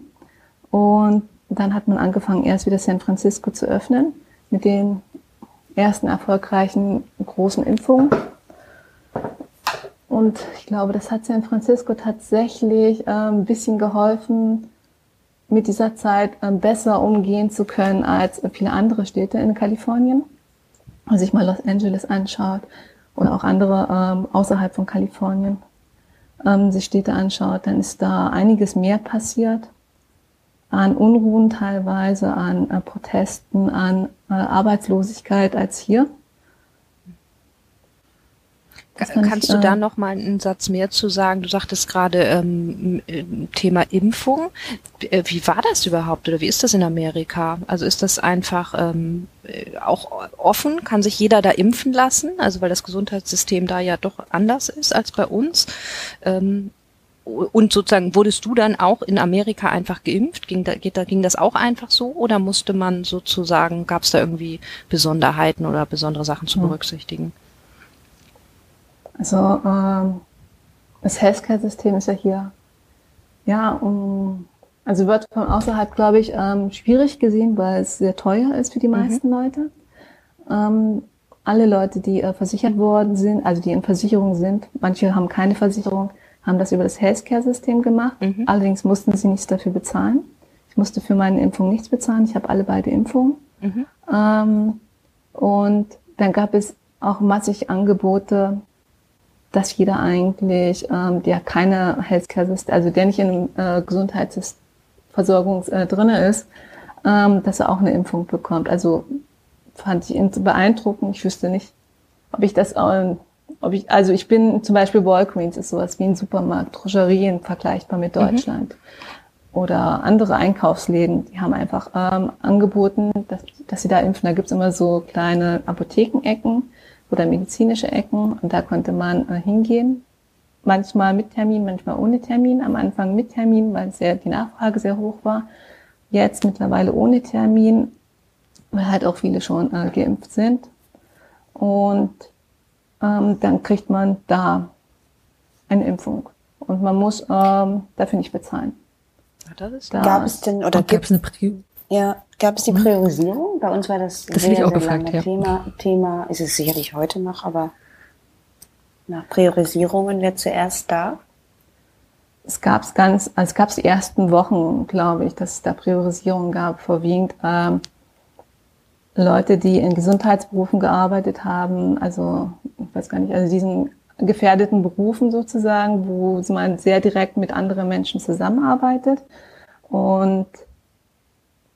Speaker 3: Und dann hat man angefangen, erst wieder San Francisco zu öffnen mit den ersten erfolgreichen großen Impfungen. Und ich glaube, das hat San Francisco tatsächlich äh, ein bisschen geholfen, mit dieser Zeit äh, besser umgehen zu können als viele andere Städte in Kalifornien. Wenn man sich mal Los Angeles anschaut oder auch andere ähm, außerhalb von Kalifornien ähm, sich Städte anschaut, dann ist da einiges mehr passiert an Unruhen teilweise, an äh, Protesten, an äh, Arbeitslosigkeit als hier.
Speaker 2: Kannst du da äh, noch mal einen Satz mehr zu sagen? Du sagtest gerade ähm, Thema Impfung. Äh, wie war das überhaupt oder wie ist das in Amerika? Also ist das einfach ähm, äh, auch offen? Kann sich jeder da impfen lassen? Also weil das Gesundheitssystem da ja doch anders ist als bei uns. Ähm, und sozusagen wurdest du dann auch in Amerika einfach geimpft? Ging, da, geht, da, ging das auch einfach so oder musste man sozusagen, gab es da irgendwie Besonderheiten oder besondere Sachen zu berücksichtigen?
Speaker 3: Also ähm, das Healthcare-System ist ja hier, ja, um, also wird von außerhalb, glaube ich, ähm, schwierig gesehen, weil es sehr teuer ist für die meisten mhm. Leute. Ähm, alle Leute, die äh, versichert worden sind, also die in Versicherung sind, manche haben keine Versicherung, haben das über das Healthcare-System gemacht. Mhm. Allerdings mussten sie nichts dafür bezahlen. Ich musste für meine Impfung nichts bezahlen. Ich habe alle beide Impfungen. Mhm. Ähm, und dann gab es auch massig Angebote dass jeder eigentlich, ähm, der keine Healthcare-System, also der nicht in äh, Gesundheitsversorgung äh, drinne ist, ähm, dass er auch eine Impfung bekommt. Also fand ich beeindruckend. Ich wüsste nicht, ob ich das, äh, ob ich, also ich bin zum Beispiel Walgreens ist sowas wie ein Supermarkt, Drogerien vergleichbar mit mhm. Deutschland. Mhm. Oder andere Einkaufsläden, die haben einfach ähm, angeboten, dass, dass sie da impfen. Da gibt's immer so kleine Apothekenecken oder medizinische Ecken und da konnte man äh, hingehen. Manchmal mit Termin, manchmal ohne Termin. Am Anfang mit Termin, weil sehr, die Nachfrage sehr hoch war. Jetzt mittlerweile ohne Termin, weil halt auch viele schon äh, geimpft sind. Und ähm, dann kriegt man da eine Impfung. Und man muss ähm, dafür nicht bezahlen.
Speaker 4: Ja, da Gab es denn oder gibt es eine ja, gab es die. Priorisierung? Bei uns war das,
Speaker 5: das sehr, sehr gefragt, lange
Speaker 4: ja. Thema. Thema ist es sicherlich heute noch, aber nach Priorisierungen wer zuerst da?
Speaker 3: Es gab es ganz, also es gab die ersten Wochen, glaube ich, dass es da Priorisierung gab, vorwiegend ähm, Leute, die in Gesundheitsberufen gearbeitet haben, also ich weiß gar nicht, also diesen gefährdeten Berufen sozusagen, wo man sehr direkt mit anderen Menschen zusammenarbeitet. Und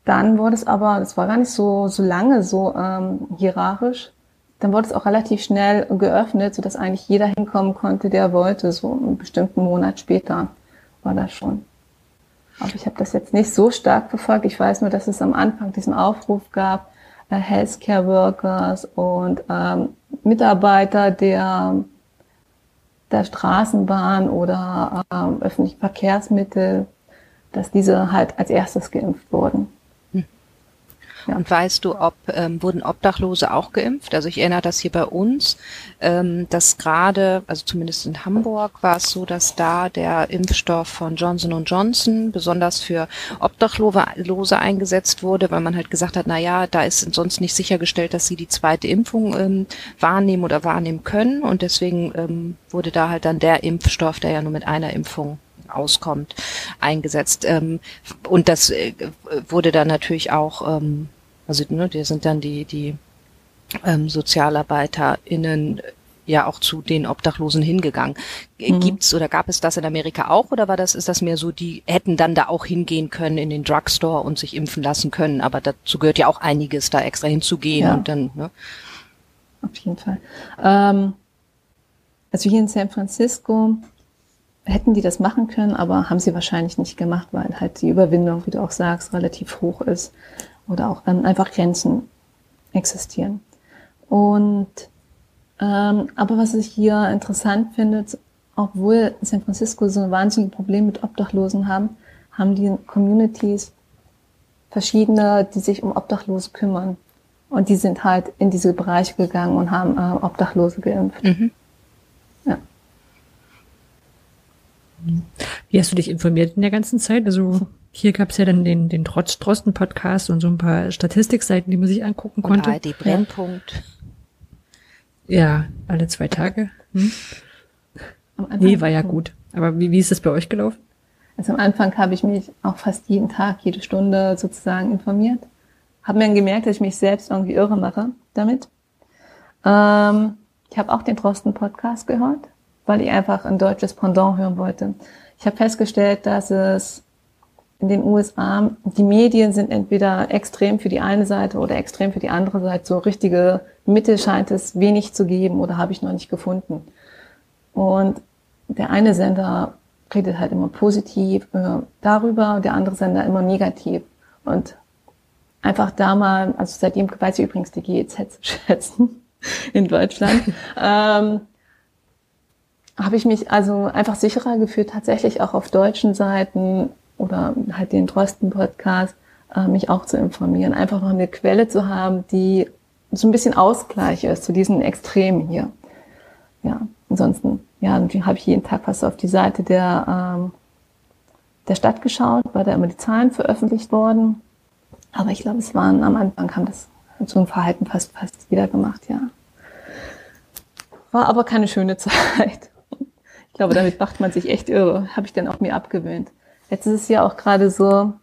Speaker 3: dann wurde es aber, das war gar nicht so, so lange so ähm, hierarchisch, dann wurde es auch relativ schnell geöffnet, sodass eigentlich jeder hinkommen konnte, der wollte. So einen bestimmten Monat später war das schon. Aber ich habe das jetzt nicht so stark verfolgt. Ich weiß nur, dass es am Anfang diesen Aufruf gab, äh, Healthcare Workers und ähm, Mitarbeiter der, der Straßenbahn oder ähm, öffentlichen Verkehrsmittel, dass diese halt als erstes geimpft wurden.
Speaker 2: Ja. Und weißt du, ob ähm, wurden Obdachlose auch geimpft? Also ich erinnere das hier bei uns, ähm, dass gerade, also zumindest in Hamburg war es so, dass da der Impfstoff von Johnson Johnson besonders für Obdachlose eingesetzt wurde, weil man halt gesagt hat, na ja, da ist sonst nicht sichergestellt, dass sie die zweite Impfung ähm, wahrnehmen oder wahrnehmen können und deswegen ähm, wurde da halt dann der Impfstoff, der ja nur mit einer Impfung auskommt, eingesetzt. Ähm, und das äh, wurde dann natürlich auch, ähm, also ne, die sind dann die, die ähm, SozialarbeiterInnen ja auch zu den Obdachlosen hingegangen. Mhm. Gibt's oder gab es das in Amerika auch oder war das, ist das mehr so, die hätten dann da auch hingehen können in den Drugstore und sich impfen lassen können, aber dazu gehört ja auch einiges, da extra hinzugehen ja. und dann, ne?
Speaker 3: Auf jeden Fall. Ähm, also hier in San Francisco hätten die das machen können, aber haben sie wahrscheinlich nicht gemacht, weil halt die Überwindung, wie du auch sagst, relativ hoch ist oder auch dann einfach Grenzen existieren. Und ähm, aber was ich hier interessant finde, obwohl San Francisco so ein wahnsinniges Problem mit Obdachlosen haben, haben die Communities verschiedene, die sich um Obdachlose kümmern. Und die sind halt in diese Bereiche gegangen und haben äh, Obdachlose geimpft. Mhm.
Speaker 5: Wie hast du dich informiert in der ganzen Zeit? Also hier gab es ja dann den, den Trotz Drosten Podcast und so ein paar Statistikseiten, die man sich angucken konnte.
Speaker 2: Und ARD Brennpunkt.
Speaker 5: Ja, alle zwei Tage. Hm? Nee, war ja gut. Aber wie, wie ist das bei euch gelaufen?
Speaker 3: Also am Anfang habe ich mich auch fast jeden Tag, jede Stunde sozusagen informiert. Habe mir dann gemerkt, dass ich mich selbst irgendwie irre mache damit. Ähm, ich habe auch den Drosten Podcast gehört weil ich einfach ein deutsches Pendant hören wollte. Ich habe festgestellt, dass es in den USA, die Medien sind entweder extrem für die eine Seite oder extrem für die andere Seite. So richtige Mitte scheint es wenig zu geben oder habe ich noch nicht gefunden. Und der eine Sender redet halt immer positiv äh, darüber, der andere Sender immer negativ. Und einfach da mal, also seitdem weiß ich übrigens die GEZ zu schätzen in Deutschland, ähm, habe ich mich also einfach sicherer gefühlt, tatsächlich auch auf deutschen Seiten oder halt den Drosten-Podcast äh, mich auch zu informieren. Einfach noch eine Quelle zu haben, die so ein bisschen Ausgleich ist zu diesen Extremen hier. Ja, ansonsten, ja, habe ich jeden Tag fast auf die Seite der, ähm, der Stadt geschaut, weil da immer die Zahlen veröffentlicht worden. Aber ich glaube, es waren am Anfang haben das so ein Verhalten fast fast jeder gemacht, ja. War aber keine schöne Zeit. Ich glaube, damit macht man sich echt irre. Habe ich dann auch mir abgewöhnt. Jetzt ist es ja auch gerade so,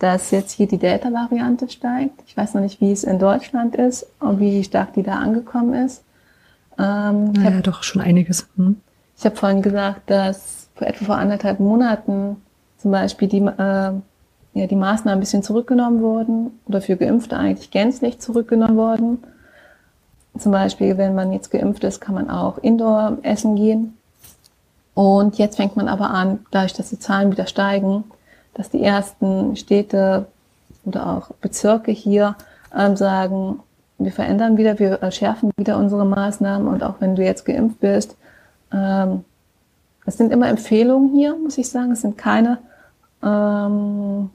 Speaker 3: dass jetzt hier die Delta-Variante steigt. Ich weiß noch nicht, wie es in Deutschland ist und wie stark die da angekommen ist.
Speaker 5: Ähm, naja, hab, doch schon einiges. Hm.
Speaker 3: Ich habe vorhin gesagt, dass vor etwa vor anderthalb Monaten zum Beispiel die, äh, ja, die Maßnahmen ein bisschen zurückgenommen wurden oder für Geimpfte eigentlich gänzlich zurückgenommen wurden. Zum Beispiel, wenn man jetzt geimpft ist, kann man auch Indoor essen gehen. Und jetzt fängt man aber an, dadurch, dass die Zahlen wieder steigen, dass die ersten Städte oder auch Bezirke hier ähm, sagen, wir verändern wieder, wir äh, schärfen wieder unsere Maßnahmen und auch wenn du jetzt geimpft bist, ähm, es sind immer Empfehlungen hier, muss ich sagen. Es sind keine, ähm,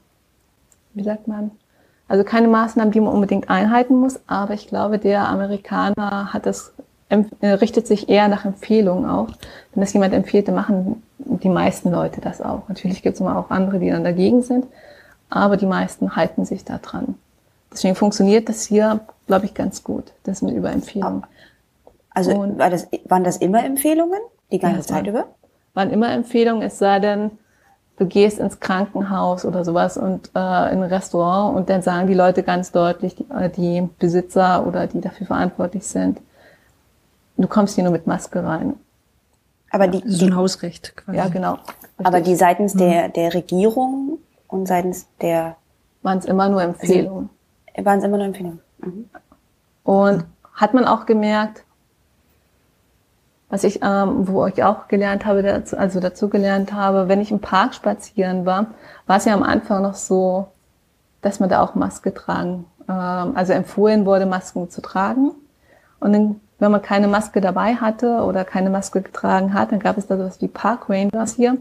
Speaker 3: wie sagt man, also keine Maßnahmen, die man unbedingt einhalten muss. Aber ich glaube, der Amerikaner hat äh, richtet sich eher nach Empfehlungen auch. Wenn das jemand empfiehlt, dann machen die meisten Leute das auch. Natürlich gibt es immer auch andere, die dann dagegen sind, aber die meisten halten sich da dran. Deswegen funktioniert das hier, glaube ich, ganz gut, das mit Überempfehlungen.
Speaker 4: Also war das, waren das immer Empfehlungen die ganze ja, Zeit über?
Speaker 3: Waren immer Empfehlungen, es sei denn, du gehst ins Krankenhaus oder sowas und äh, in ein Restaurant und dann sagen die Leute ganz deutlich, die, äh, die Besitzer oder die dafür verantwortlich sind, Du kommst hier nur mit Maske rein.
Speaker 5: Aber die, so ein Hausrecht
Speaker 3: quasi. Ja, genau.
Speaker 4: Richtig. Aber die seitens mhm. der, der Regierung und seitens der...
Speaker 3: Waren es immer nur Empfehlungen.
Speaker 4: Waren es immer nur Empfehlungen. Mhm.
Speaker 3: Und hat man auch gemerkt, was ich, ähm, wo ich auch gelernt habe, dazu, also dazu gelernt habe, wenn ich im Park spazieren war, war es ja am Anfang noch so, dass man da auch Maske tragen, ähm, also empfohlen wurde, Masken zu tragen. Und dann wenn man keine Maske dabei hatte oder keine Maske getragen hat, dann gab es da sowas wie Park Rangers hier.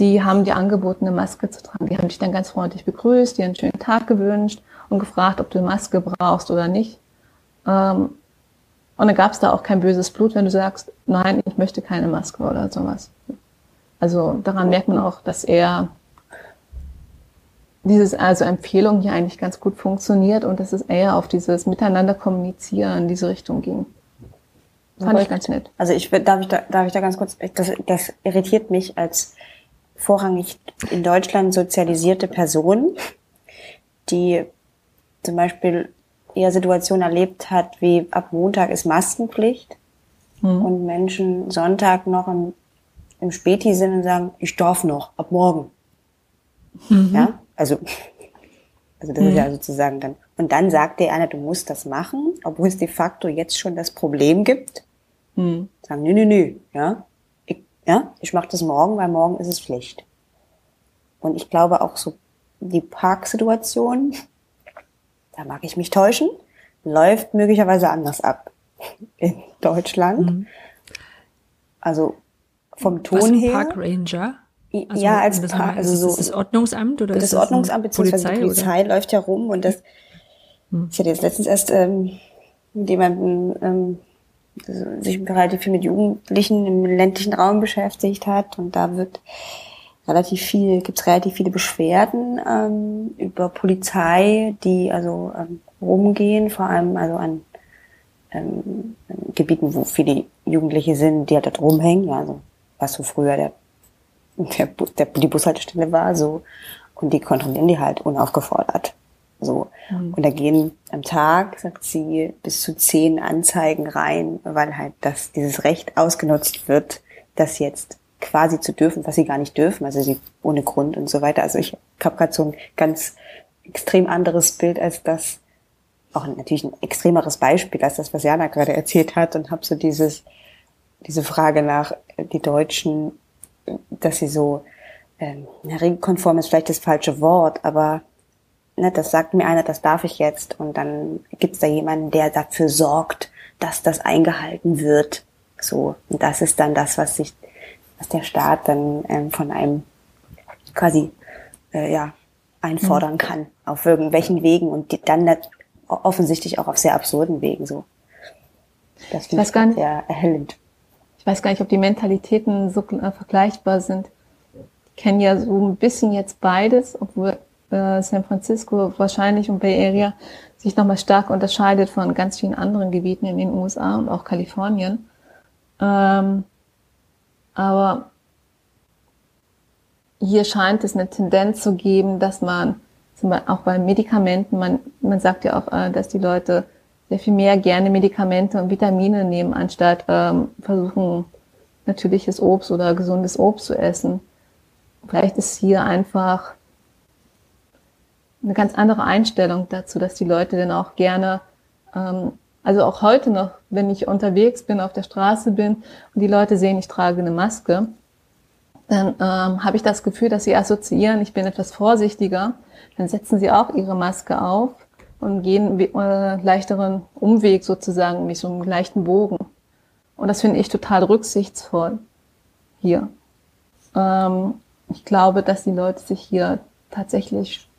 Speaker 3: Die haben dir angeboten, eine Maske zu tragen. Die haben dich dann ganz freundlich begrüßt, dir einen schönen Tag gewünscht. und gefragt, ob du eine Maske brauchst oder nicht. Ähm, und dann gab es da auch kein böses Blut, wenn du sagst, nein, ich möchte keine Maske oder sowas. Also daran merkt man auch, dass er dieses also Empfehlung hier eigentlich ganz gut funktioniert und dass es eher auf dieses Miteinander kommunizieren in diese Richtung ging. Fand ich ganz nett.
Speaker 4: Also ich darf ich da, darf ich da ganz kurz, das, das irritiert mich als vorrangig in Deutschland sozialisierte Person, die zum Beispiel eher Situationen erlebt hat, wie ab Montag ist Maskenpflicht mhm. und Menschen Sonntag noch im, im Späti sind und sagen, ich darf noch, ab morgen. Mhm. Ja, also, also das mhm. ist ja sozusagen dann. Und dann sagt der einer, du musst das machen, obwohl es de facto jetzt schon das Problem gibt. Mhm. Sagen, nö, nö, nö, ja. Ich, ja, ich mache das morgen, weil morgen ist es Pflicht. Und ich glaube auch so die Parksituation, da mag ich mich täuschen, läuft möglicherweise anders ab in Deutschland. Mhm. Also vom Ton Was, her.
Speaker 5: Park Ranger?
Speaker 4: Also, ja, als Park, also so.
Speaker 5: Ist das Ordnungsamt oder
Speaker 4: das
Speaker 5: ist
Speaker 4: das Ordnungsamt beziehungsweise Polizei, die Polizei läuft ja rum und das. Hm. Ich hatte jetzt letztens erst ähm, mit jemandem ähm, sich relativ viel mit Jugendlichen im ländlichen Raum beschäftigt hat. Und da wird relativ viel, gibt es relativ viele Beschwerden ähm, über Polizei, die also ähm, rumgehen, vor allem also an ähm, Gebieten, wo viele Jugendliche sind, die halt dort rumhängen, ja, also was so früher der, der, der die Bushaltestelle war, so. Und die kontrollieren die halt unaufgefordert. So. Mhm. Und da gehen am Tag, sagt sie, bis zu zehn Anzeigen rein, weil halt das, dieses Recht ausgenutzt wird, dass jetzt quasi zu dürfen, was sie gar nicht dürfen, also sie ohne Grund und so weiter. Also ich habe gerade so ein ganz extrem anderes Bild als das, auch natürlich ein extremeres Beispiel als das, was Jana gerade erzählt hat und habe so dieses, diese Frage nach äh, die Deutschen, dass sie so, ähm, regelkonform ist vielleicht das falsche Wort, aber ne, das sagt mir einer, das darf ich jetzt und dann gibt's da jemanden, der dafür sorgt, dass das eingehalten wird. So, und das ist dann das, was sich was der Staat dann ähm, von einem quasi äh, ja einfordern mhm. kann auf irgendwelchen Wegen und die, dann offensichtlich auch auf sehr absurden Wegen so. Das finde ich, ich sehr erhellend.
Speaker 3: Ich weiß gar nicht, ob die Mentalitäten so äh, vergleichbar sind. Ich kenne ja so ein bisschen jetzt beides, obwohl äh, San Francisco wahrscheinlich und Bay Area sich nochmal stark unterscheidet von ganz vielen anderen Gebieten in den USA und auch Kalifornien. Ähm, aber hier scheint es eine Tendenz zu geben, dass man zum Beispiel auch bei Medikamenten, man, man sagt ja auch, äh, dass die Leute sehr viel mehr gerne Medikamente und Vitamine nehmen, anstatt ähm, versuchen, natürliches Obst oder gesundes Obst zu essen. Vielleicht ist hier einfach eine ganz andere Einstellung dazu, dass die Leute dann auch gerne ähm, also auch heute noch, wenn ich unterwegs bin, auf der Straße bin und die Leute sehen, ich trage eine Maske, dann ähm, habe ich das Gefühl, dass sie assoziieren, ich bin etwas vorsichtiger. Dann setzen sie auch ihre Maske auf und gehen äh, leichteren Umweg sozusagen, mit so einem leichten Bogen. Und das finde ich total rücksichtsvoll hier. Ähm, ich glaube, dass die Leute sich hier tatsächlich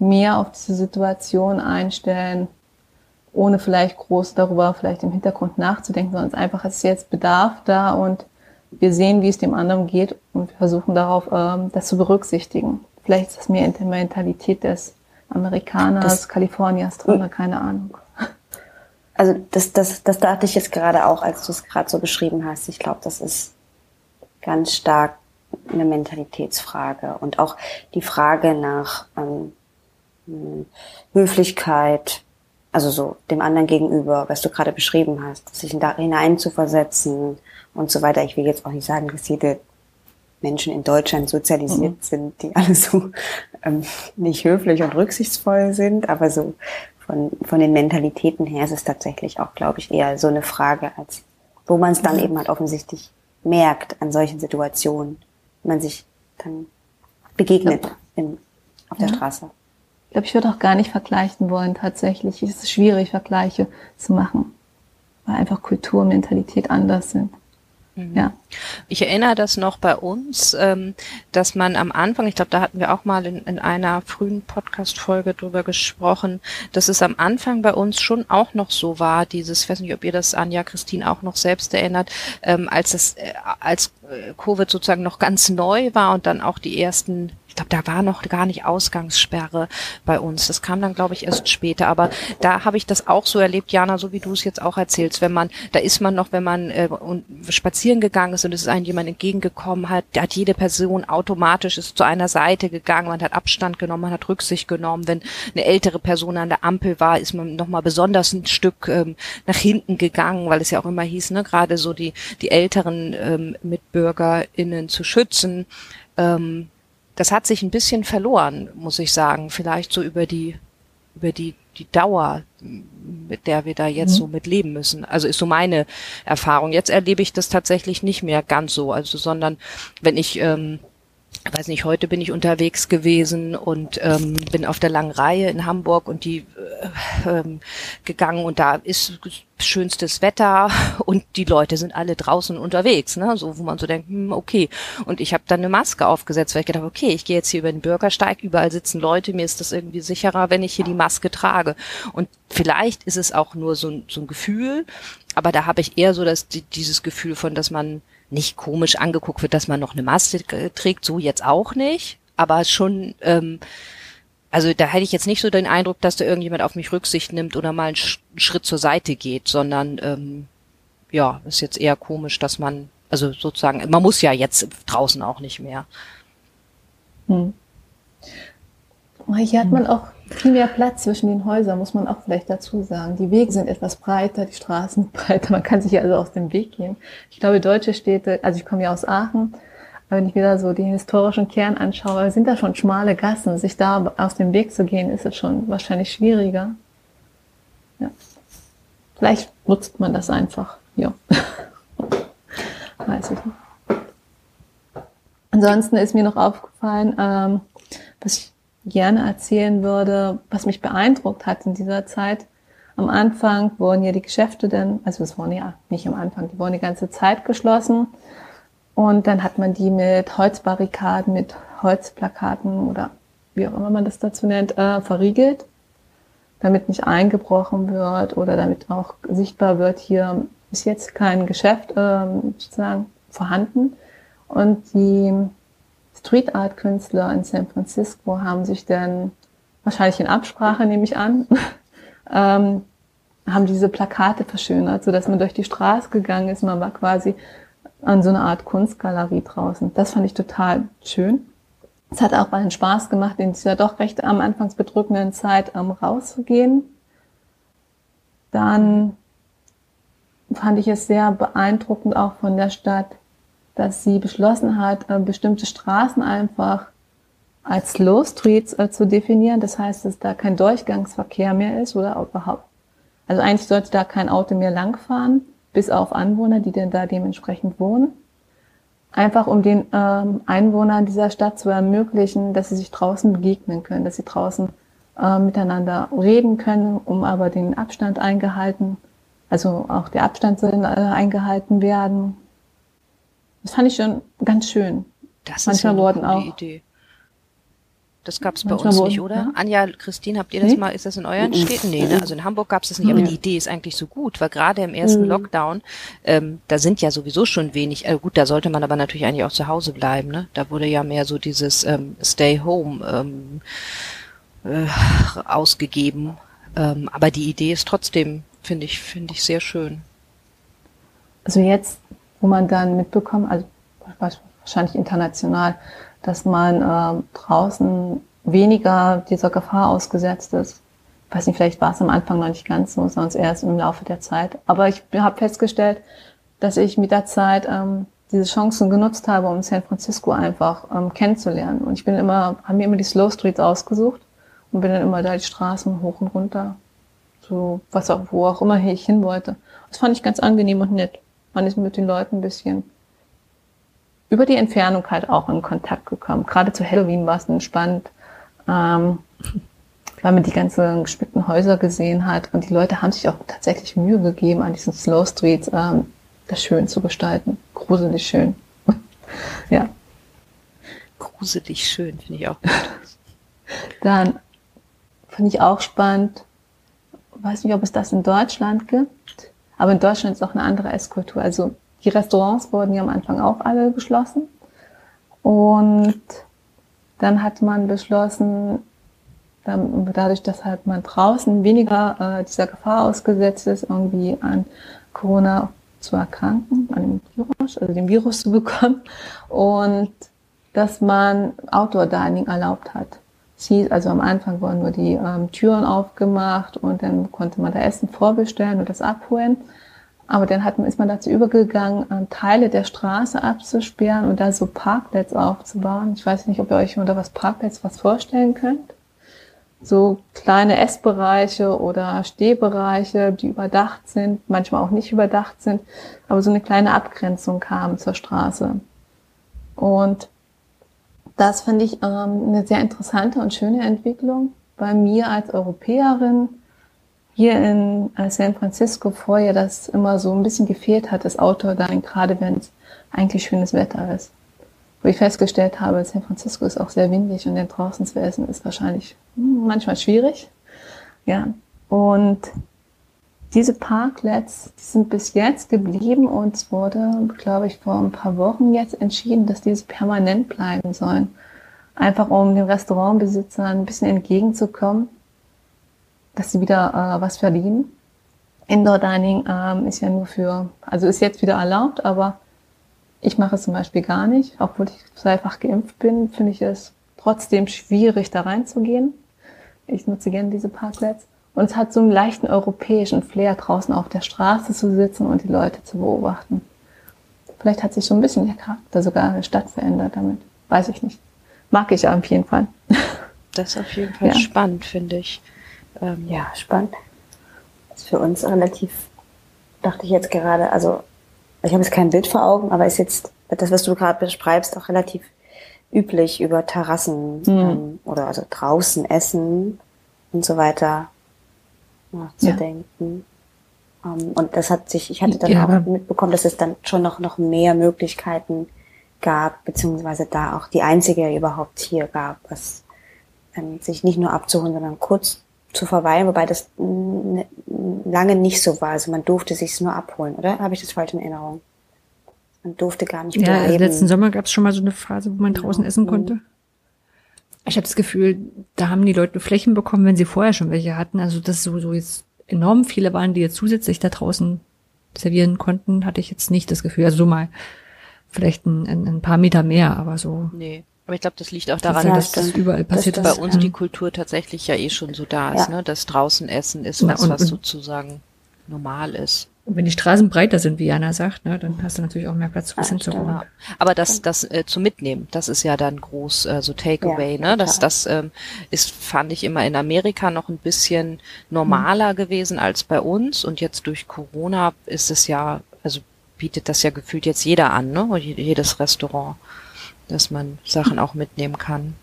Speaker 3: mehr auf diese Situation einstellen, ohne vielleicht groß darüber vielleicht im Hintergrund nachzudenken, sondern es einfach ist jetzt Bedarf da und wir sehen, wie es dem anderen geht und versuchen darauf, ähm, das zu berücksichtigen. Vielleicht ist das mehr in der Mentalität des Amerikaners, das, Kaliforniers drin, keine Ahnung.
Speaker 4: Also das, das, das dachte ich jetzt gerade auch, als du es gerade so beschrieben hast. Ich glaube, das ist ganz stark eine Mentalitätsfrage und auch die Frage nach ähm, Höflichkeit, also so dem anderen gegenüber, was du gerade beschrieben hast, sich da hinein zu versetzen und so weiter. Ich will jetzt auch nicht sagen, dass jede Menschen in Deutschland sozialisiert mhm. sind, die alle so ähm, nicht höflich und rücksichtsvoll sind, aber so von, von den Mentalitäten her ist es tatsächlich auch, glaube ich, eher so eine Frage, als wo man es dann mhm. eben halt offensichtlich merkt an solchen Situationen, man sich dann begegnet ja. in, auf der ja. Straße.
Speaker 3: Ich glaube, ich würde auch gar nicht vergleichen wollen. Tatsächlich es ist schwierig, Vergleiche zu machen, weil einfach Kultur, Mentalität anders sind.
Speaker 2: Mhm. Ja. Ich erinnere das noch bei uns, ähm, dass man am Anfang, ich glaube, da hatten wir auch mal in, in einer frühen Podcast-Folge drüber gesprochen, dass es am Anfang bei uns schon auch noch so war, dieses, ich weiß nicht, ob ihr das Anja Christine auch noch selbst erinnert, ähm, als es, äh, als äh, Covid sozusagen noch ganz neu war und dann auch die ersten ich glaube, da war noch gar nicht Ausgangssperre bei uns. Das kam dann, glaube ich, erst später. Aber da habe ich das auch so erlebt, Jana, so wie du es jetzt auch erzählst. Wenn man, da ist man noch, wenn man äh, und spazieren gegangen ist und es ist einem jemand entgegengekommen hat, da hat jede Person automatisch ist zu einer Seite gegangen, man hat Abstand genommen, man hat Rücksicht genommen. Wenn eine ältere Person an der Ampel war, ist man nochmal besonders ein Stück ähm, nach hinten gegangen, weil es ja auch immer hieß, ne, gerade so die, die älteren ähm, MitbürgerInnen zu schützen. Ähm, das hat sich ein bisschen verloren, muss ich sagen. Vielleicht so über die, über die, die Dauer, mit der wir da jetzt mhm. so mit leben müssen. Also ist so meine Erfahrung. Jetzt erlebe ich das tatsächlich nicht mehr ganz so, also sondern wenn ich ähm, weiß nicht, heute bin ich unterwegs gewesen und ähm, bin auf der langen Reihe in Hamburg und die äh, ähm, gegangen und da ist schönstes Wetter und die Leute sind alle draußen unterwegs, ne? So wo man so denkt, hm, okay. Und ich habe dann eine Maske aufgesetzt, weil ich gedacht, okay, ich gehe jetzt hier über den Bürgersteig, überall sitzen Leute, mir ist das irgendwie sicherer, wenn ich hier die Maske trage. Und vielleicht ist es auch nur so, ein so ein Gefühl, aber da habe ich eher so das, dieses Gefühl von, dass man nicht komisch angeguckt wird, dass man noch eine Maske trägt, so jetzt auch nicht, aber schon, ähm, also da hätte ich jetzt nicht so den Eindruck, dass da irgendjemand auf mich Rücksicht nimmt oder mal einen, Sch Schritt zur Seite geht, sondern ähm, ja, ist jetzt eher komisch, dass man, also sozusagen, man muss ja jetzt draußen auch nicht mehr. Hm.
Speaker 3: Hier hat man auch viel mehr Platz zwischen den Häusern, muss man auch vielleicht dazu sagen. Die Wege sind etwas breiter, die Straßen breiter, man kann sich also aus dem Weg gehen. Ich glaube, deutsche Städte, also ich komme ja aus Aachen, aber wenn ich wieder so den historischen Kern anschaue, sind da schon schmale Gassen. Sich da aus dem Weg zu gehen, ist es schon wahrscheinlich schwieriger. Ja. Vielleicht nutzt man das einfach. Ja. Weiß ich nicht. Ansonsten ist mir noch aufgefallen, ähm, was ich gerne erzählen würde, was mich beeindruckt hat in dieser Zeit. Am Anfang wurden ja die Geschäfte dann, also es wurden ja nicht am Anfang, die wurden die ganze Zeit geschlossen. Und dann hat man die mit Holzbarrikaden, mit Holzplakaten oder wie auch immer man das dazu nennt, äh, verriegelt, damit nicht eingebrochen wird oder damit auch sichtbar wird, hier ist jetzt kein Geschäft äh, sozusagen vorhanden. Und die Street Art Künstler in San Francisco haben sich dann wahrscheinlich in Absprache, nehme ich an, ähm, haben diese Plakate verschönert, so dass man durch die Straße gegangen ist. Man war quasi an so einer Art Kunstgalerie draußen. Das fand ich total schön. Es hat auch einen Spaß gemacht, in dieser doch recht am Anfangs bedrückenden Zeit ähm, rauszugehen. Dann fand ich es sehr beeindruckend auch von der Stadt, dass sie beschlossen hat, äh, bestimmte Straßen einfach als Slow Streets äh, zu definieren. Das heißt, dass da kein Durchgangsverkehr mehr ist oder überhaupt. Also eigentlich sollte da kein Auto mehr langfahren, bis auf Anwohner, die denn da dementsprechend wohnen. Einfach um den ähm, Einwohnern dieser Stadt zu ermöglichen, dass sie sich draußen begegnen können, dass sie draußen äh, miteinander reden können, um aber den Abstand eingehalten, also auch der Abstand soll äh, eingehalten werden, das fand ich schon ganz schön.
Speaker 2: Das Manchmal ist eine auch, Idee. Das gab es bei uns nicht, oder? Ja? Anja, Christine, habt ihr das nee? mal, ist das in euren Städten? Nee, ne? Also in Hamburg gab es das nicht, aber die Idee ist eigentlich so gut, weil gerade im ersten mhm. Lockdown, ähm, da sind ja sowieso schon wenig, äh, gut, da sollte man aber natürlich eigentlich auch zu Hause bleiben, ne? Da wurde ja mehr so dieses ähm, Stay Home ähm, äh, ausgegeben. Ähm, aber die Idee ist trotzdem, finde ich, finde ich sehr schön.
Speaker 3: Also jetzt wo man dann mitbekommt, also wahrscheinlich international, dass man äh, draußen weniger dieser Gefahr ausgesetzt ist. Ich weiß nicht, vielleicht war es am Anfang noch nicht ganz so, sondern erst im Laufe der Zeit. Aber ich habe festgestellt, dass ich mit der Zeit ähm, diese Chancen genutzt habe, um San Francisco einfach ähm, kennenzulernen. Und ich bin immer, habe mir immer die Slow Streets ausgesucht und bin dann immer da die Straßen hoch und runter, so was auch, wo auch immer ich hin wollte. Das fand ich ganz angenehm und nett. Man ist mit den Leuten ein bisschen über die Entfernung halt auch in Kontakt gekommen. Gerade zu Halloween war es dann spannend, ähm, weil man die ganzen gespickten Häuser gesehen hat und die Leute haben sich auch tatsächlich Mühe gegeben, an diesen Slow Streets ähm, das schön zu gestalten. gruselig schön. ja.
Speaker 2: Gruselig schön, finde ich auch gut.
Speaker 3: Dann finde ich auch spannend, weiß nicht, ob es das in Deutschland gibt, aber in Deutschland ist auch eine andere Esskultur. Also die Restaurants wurden ja am Anfang auch alle geschlossen. Und dann hat man beschlossen, dadurch, dass halt man draußen weniger äh, dieser Gefahr ausgesetzt ist, irgendwie an Corona zu erkranken, an dem Virus, also den Virus zu bekommen und dass man Outdoor Dining erlaubt hat. Hieß, also am Anfang wurden nur die ähm, Türen aufgemacht und dann konnte man da Essen vorbestellen und das abholen. Aber dann hat, ist man dazu übergegangen, ähm, Teile der Straße abzusperren und da so Parkplätze aufzubauen. Ich weiß nicht, ob ihr euch unter was Parkplätze was vorstellen könnt so kleine Essbereiche oder Stehbereiche, die überdacht sind, manchmal auch nicht überdacht sind, aber so eine kleine Abgrenzung kam zur Straße. Und das finde ich ähm, eine sehr interessante und schöne Entwicklung. Bei mir als Europäerin hier in äh, San Francisco vorher, das immer so ein bisschen gefehlt hat, das Outdoor dann gerade wenn es eigentlich schönes Wetter ist wo ich festgestellt habe, San Francisco ist auch sehr windig und den draußen zu essen ist wahrscheinlich hm, manchmal schwierig. Ja, und diese Parklets, die sind bis jetzt geblieben und es wurde, glaube ich, vor ein paar Wochen jetzt entschieden, dass diese permanent bleiben sollen. Einfach um den Restaurantbesitzern ein bisschen entgegenzukommen, dass sie wieder äh, was verdienen. Indoor Dining ähm, ist ja nur für, also ist jetzt wieder erlaubt, aber ich mache es zum Beispiel gar nicht, obwohl ich zweifach geimpft bin, finde ich es trotzdem schwierig, da reinzugehen. Ich nutze gerne diese Parklets. Und es hat so einen leichten europäischen Flair, draußen auf der Straße zu sitzen und die Leute zu beobachten. Vielleicht hat sich so ein bisschen der Charakter sogar der Stadt verändert damit. Weiß ich nicht. Mag ich auf jeden Fall.
Speaker 2: Das ist auf jeden Fall ja. spannend, finde ich.
Speaker 4: Ähm, ja, spannend. Das ist für uns relativ, dachte ich jetzt gerade, also ich habe jetzt kein Bild vor Augen, aber ist jetzt das, was du gerade beschreibst, auch relativ üblich über Terrassen mhm. ähm, oder also draußen essen und so weiter nachzudenken. Ja. Um, ähm, und das hat sich, ich hatte dann ja, auch mitbekommen, dass es dann schon noch, noch mehr Möglichkeiten gab, beziehungsweise da auch die einzige überhaupt hier gab, was ähm, sich nicht nur abzuholen, sondern kurz zu verweilen, wobei das lange nicht so war. Also man durfte sich nur abholen, oder? Habe ich das falsch in Erinnerung? Man durfte gar nicht
Speaker 5: bleiben. Ja, also letzten Sommer gab es schon mal so eine Phase, wo man draußen essen konnte. Ich habe das Gefühl, da haben die Leute Flächen bekommen, wenn sie vorher schon welche hatten. Also dass so, so jetzt enorm viele waren, die jetzt zusätzlich da draußen servieren konnten, hatte ich jetzt nicht das Gefühl. Also so mal vielleicht ein, ein, ein paar Meter mehr, aber so.
Speaker 2: Nee. Aber ich glaube, das liegt auch daran, das dass das überall passiert, dass bei uns die Kultur tatsächlich ja eh schon so da ist, ja. ne? Das draußen Essen ist was, und, was sozusagen normal ist.
Speaker 5: Und wenn die Straßen breiter sind, wie Jana sagt, ne, dann hast du natürlich auch mehr Platz, was hinzuholen.
Speaker 2: Aber das, das äh, zu mitnehmen, das ist ja dann groß, äh, so Takeaway, ja, ne? Das, das ähm, ist, fand ich immer in Amerika noch ein bisschen normaler mhm. gewesen als bei uns. Und jetzt durch Corona ist es ja, also bietet das ja gefühlt jetzt jeder an, ne? Jedes Restaurant dass man Sachen auch mitnehmen kann.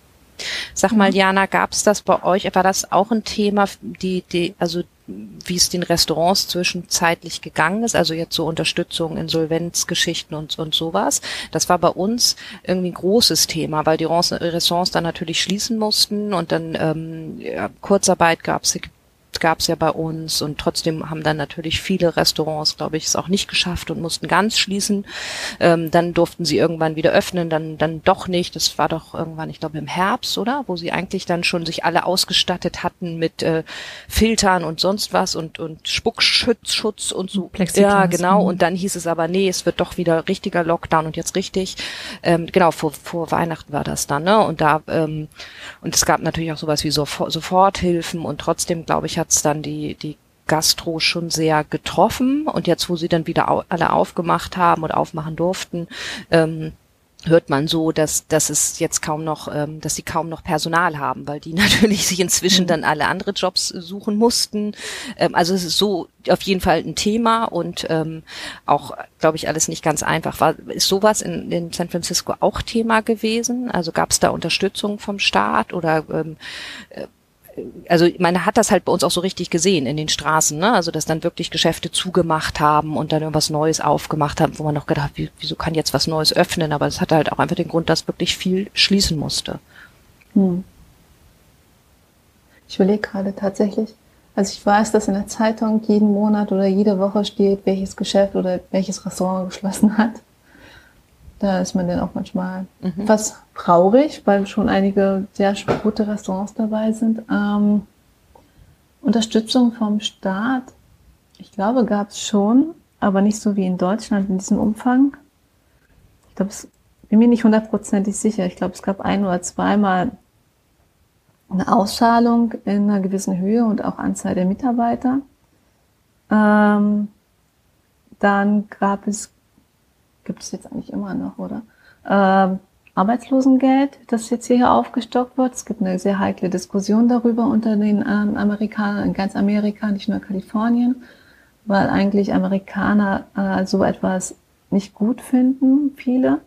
Speaker 2: Sag mal, mhm. Jana, gab es das bei euch? War das auch ein Thema, die, die, also wie es den Restaurants zwischenzeitlich gegangen ist, also jetzt so Unterstützung, Insolvenzgeschichten und, und sowas. Das war bei uns irgendwie ein großes Thema, weil die Restaurants dann natürlich schließen mussten und dann ähm, ja, Kurzarbeit gab es gab es ja bei uns und trotzdem haben dann natürlich viele Restaurants, glaube ich, es auch nicht geschafft und mussten ganz schließen. Ähm, dann durften sie irgendwann wieder öffnen, dann dann doch nicht. Das war doch irgendwann, ich glaube im Herbst, oder, wo sie eigentlich dann schon sich alle ausgestattet hatten mit äh, Filtern und sonst was und und Spuckschutz und so. Plexiglas. Ja, genau. Mhm. Und dann hieß es aber nee, es wird doch wieder richtiger Lockdown und jetzt richtig. Ähm, genau vor vor Weihnachten war das dann, ne? Und da ähm, und es gab natürlich auch sowas wie Soforthilfen und trotzdem glaube ich hat hat's dann die, die Gastro schon sehr getroffen. Und jetzt, wo sie dann wieder au alle aufgemacht haben und aufmachen durften, ähm, hört man so, dass, dass es jetzt kaum noch, ähm, dass sie kaum noch Personal haben, weil die natürlich sich inzwischen mhm. dann alle andere Jobs suchen mussten. Ähm, also es ist so auf jeden Fall ein Thema und ähm, auch, glaube ich, alles nicht ganz einfach. War, ist sowas in, in San Francisco auch Thema gewesen? Also gab es da Unterstützung vom Staat oder ähm, äh, also man hat das halt bei uns auch so richtig gesehen in den Straßen, ne? Also dass dann wirklich Geschäfte zugemacht haben und dann irgendwas Neues aufgemacht haben, wo man noch gedacht, wie, wieso kann jetzt was Neues öffnen? Aber es hatte halt auch einfach den Grund, dass wirklich viel schließen musste. Hm.
Speaker 3: Ich überlege gerade tatsächlich. Also ich weiß, dass in der Zeitung jeden Monat oder jede Woche steht, welches Geschäft oder welches Restaurant geschlossen hat. Da ist man dann auch manchmal mhm. etwas traurig, weil schon einige sehr gute Restaurants dabei sind. Ähm, Unterstützung vom Staat, ich glaube, gab es schon, aber nicht so wie in Deutschland in diesem Umfang. Ich glaube, es bin mir nicht hundertprozentig sicher. Ich glaube, es gab ein oder zweimal eine Auszahlung in einer gewissen Höhe und auch Anzahl der Mitarbeiter. Ähm, dann gab es gibt es jetzt eigentlich immer noch, oder? Ähm, Arbeitslosengeld, das jetzt hier aufgestockt wird. Es gibt eine sehr heikle Diskussion darüber unter den ähm, Amerikanern in ganz Amerika, nicht nur Kalifornien, weil eigentlich Amerikaner äh, so etwas nicht gut finden, viele,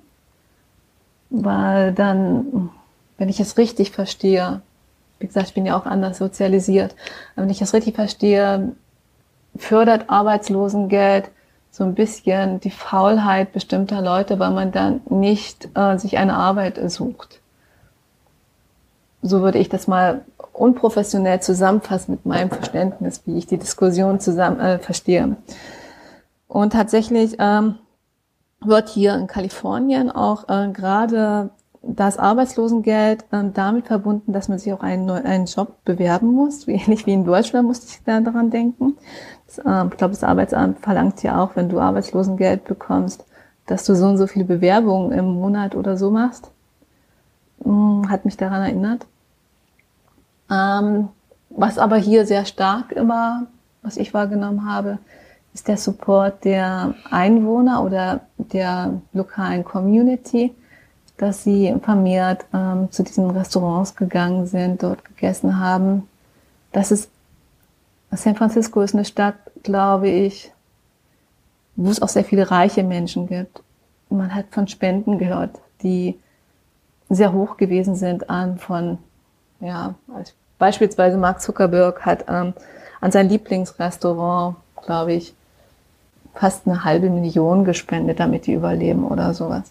Speaker 3: weil dann, wenn ich es richtig verstehe, wie gesagt, ich bin ja auch anders sozialisiert, wenn ich es richtig verstehe, fördert Arbeitslosengeld so ein bisschen die Faulheit bestimmter Leute, weil man dann nicht äh, sich eine Arbeit sucht. So würde ich das mal unprofessionell zusammenfassen mit meinem Verständnis, wie ich die Diskussion zusammen äh, verstehe. Und tatsächlich ähm, wird hier in Kalifornien auch äh, gerade das Arbeitslosengeld äh, damit verbunden, dass man sich auch einen, einen Job bewerben muss. Ähnlich wie in Deutschland musste ich da daran denken. Ähm, ich glaube, das Arbeitsamt verlangt ja auch, wenn du Arbeitslosengeld bekommst, dass du so und so viele Bewerbungen im Monat oder so machst. Hm, hat mich daran erinnert. Ähm, was aber hier sehr stark immer, was ich wahrgenommen habe, ist der Support der Einwohner oder der lokalen Community, dass sie vermehrt ähm, zu diesen Restaurants gegangen sind, dort gegessen haben. Das ist San Francisco ist eine Stadt, glaube ich, wo es auch sehr viele reiche Menschen gibt. Man hat von Spenden gehört, die sehr hoch gewesen sind an von, ja, beispielsweise Mark Zuckerberg hat ähm, an sein Lieblingsrestaurant, glaube ich, fast eine halbe Million gespendet, damit die überleben oder sowas.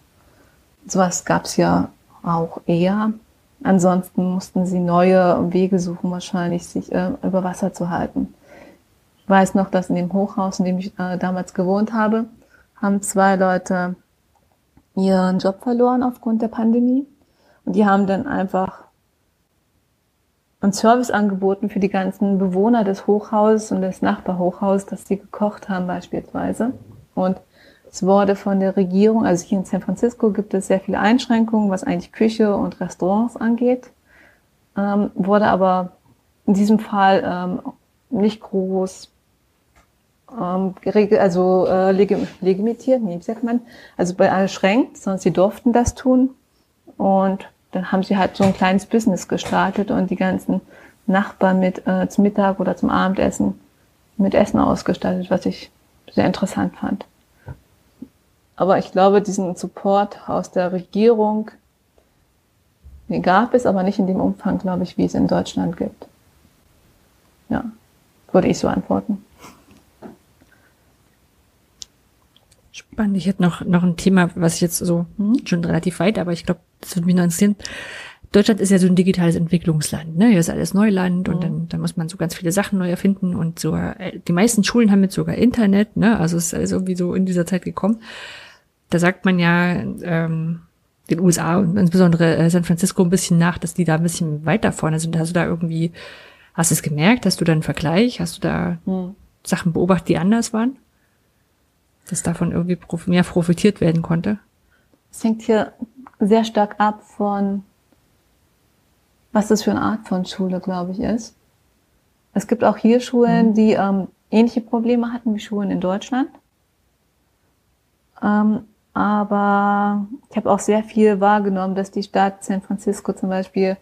Speaker 3: Sowas gab es ja auch eher. Ansonsten mussten sie neue Wege suchen, wahrscheinlich sich äh, über Wasser zu halten. Ich weiß noch, dass in dem Hochhaus, in dem ich äh, damals gewohnt habe, haben zwei Leute ihren Job verloren aufgrund der Pandemie. Und die haben dann einfach einen Service angeboten für die ganzen Bewohner des Hochhauses und des Nachbarhochhauses, dass sie gekocht haben beispielsweise. Und es wurde von der Regierung, also hier in San Francisco gibt es sehr viele Einschränkungen, was eigentlich Küche und Restaurants angeht, ähm, wurde aber in diesem Fall ähm, nicht groß ähm, also äh, legitimiert, nee, sagt man, also bei beschränkt, sondern sie durften das tun. Und dann haben sie halt so ein kleines Business gestartet und die ganzen Nachbarn mit äh, zum Mittag oder zum Abendessen mit Essen ausgestattet, was ich sehr interessant fand. Aber ich glaube, diesen Support aus der Regierung den gab es, aber nicht in dem Umfang, glaube ich, wie es in Deutschland gibt. Ja, würde ich so antworten.
Speaker 5: Spannend. Ich hätte noch, noch ein Thema, was ich jetzt so hm? schon relativ weit, aber ich glaube, das würde mich noch interessieren. Deutschland ist ja so ein digitales Entwicklungsland, ne? Hier ist alles Neuland mhm. und dann, dann muss man so ganz viele Sachen neu erfinden und so. Äh, die meisten Schulen haben jetzt sogar Internet, ne? Also es ist alles irgendwie so in dieser Zeit gekommen da sagt man ja ähm, den USA und insbesondere äh, San Francisco ein bisschen nach, dass die da ein bisschen weiter vorne sind. Hast du da irgendwie, hast du es gemerkt? Hast du da einen Vergleich? Hast du da hm. Sachen beobachtet, die anders waren? Dass davon irgendwie mehr profitiert werden konnte?
Speaker 3: Es hängt hier sehr stark ab von, was das für eine Art von Schule, glaube ich, ist. Es gibt auch hier Schulen, hm. die ähm, ähnliche Probleme hatten wie Schulen in Deutschland. Ähm, aber ich habe auch sehr viel wahrgenommen, dass die Stadt San Francisco zum Beispiel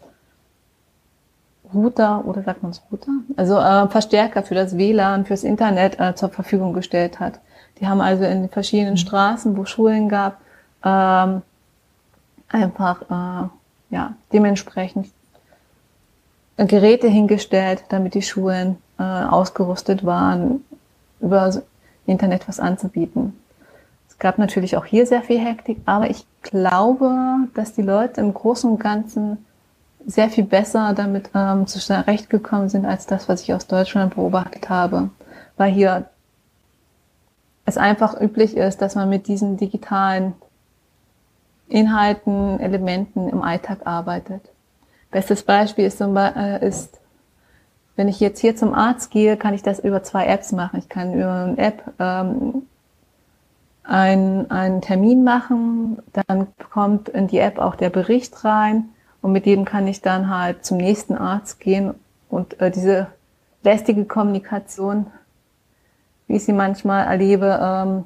Speaker 3: Router oder sagt man es Router? Also äh, Verstärker für das WLAN, fürs Internet äh, zur Verfügung gestellt hat. Die haben also in den verschiedenen mhm. Straßen, wo Schulen gab, ähm, einfach äh, ja dementsprechend Geräte hingestellt, damit die Schulen äh, ausgerüstet waren, über Internet was anzubieten. Es gab natürlich auch hier sehr viel Hektik, aber ich glaube, dass die Leute im Großen und Ganzen sehr viel besser damit ähm, zurechtgekommen sind als das, was ich aus Deutschland beobachtet habe. Weil hier es einfach üblich ist, dass man mit diesen digitalen Inhalten, Elementen im Alltag arbeitet. Bestes Beispiel ist, äh, ist, wenn ich jetzt hier zum Arzt gehe, kann ich das über zwei Apps machen. Ich kann über eine App ähm, einen, einen Termin machen, dann kommt in die App auch der Bericht rein und mit dem kann ich dann halt zum nächsten Arzt gehen und äh, diese lästige Kommunikation, wie ich sie manchmal erlebe, ähm,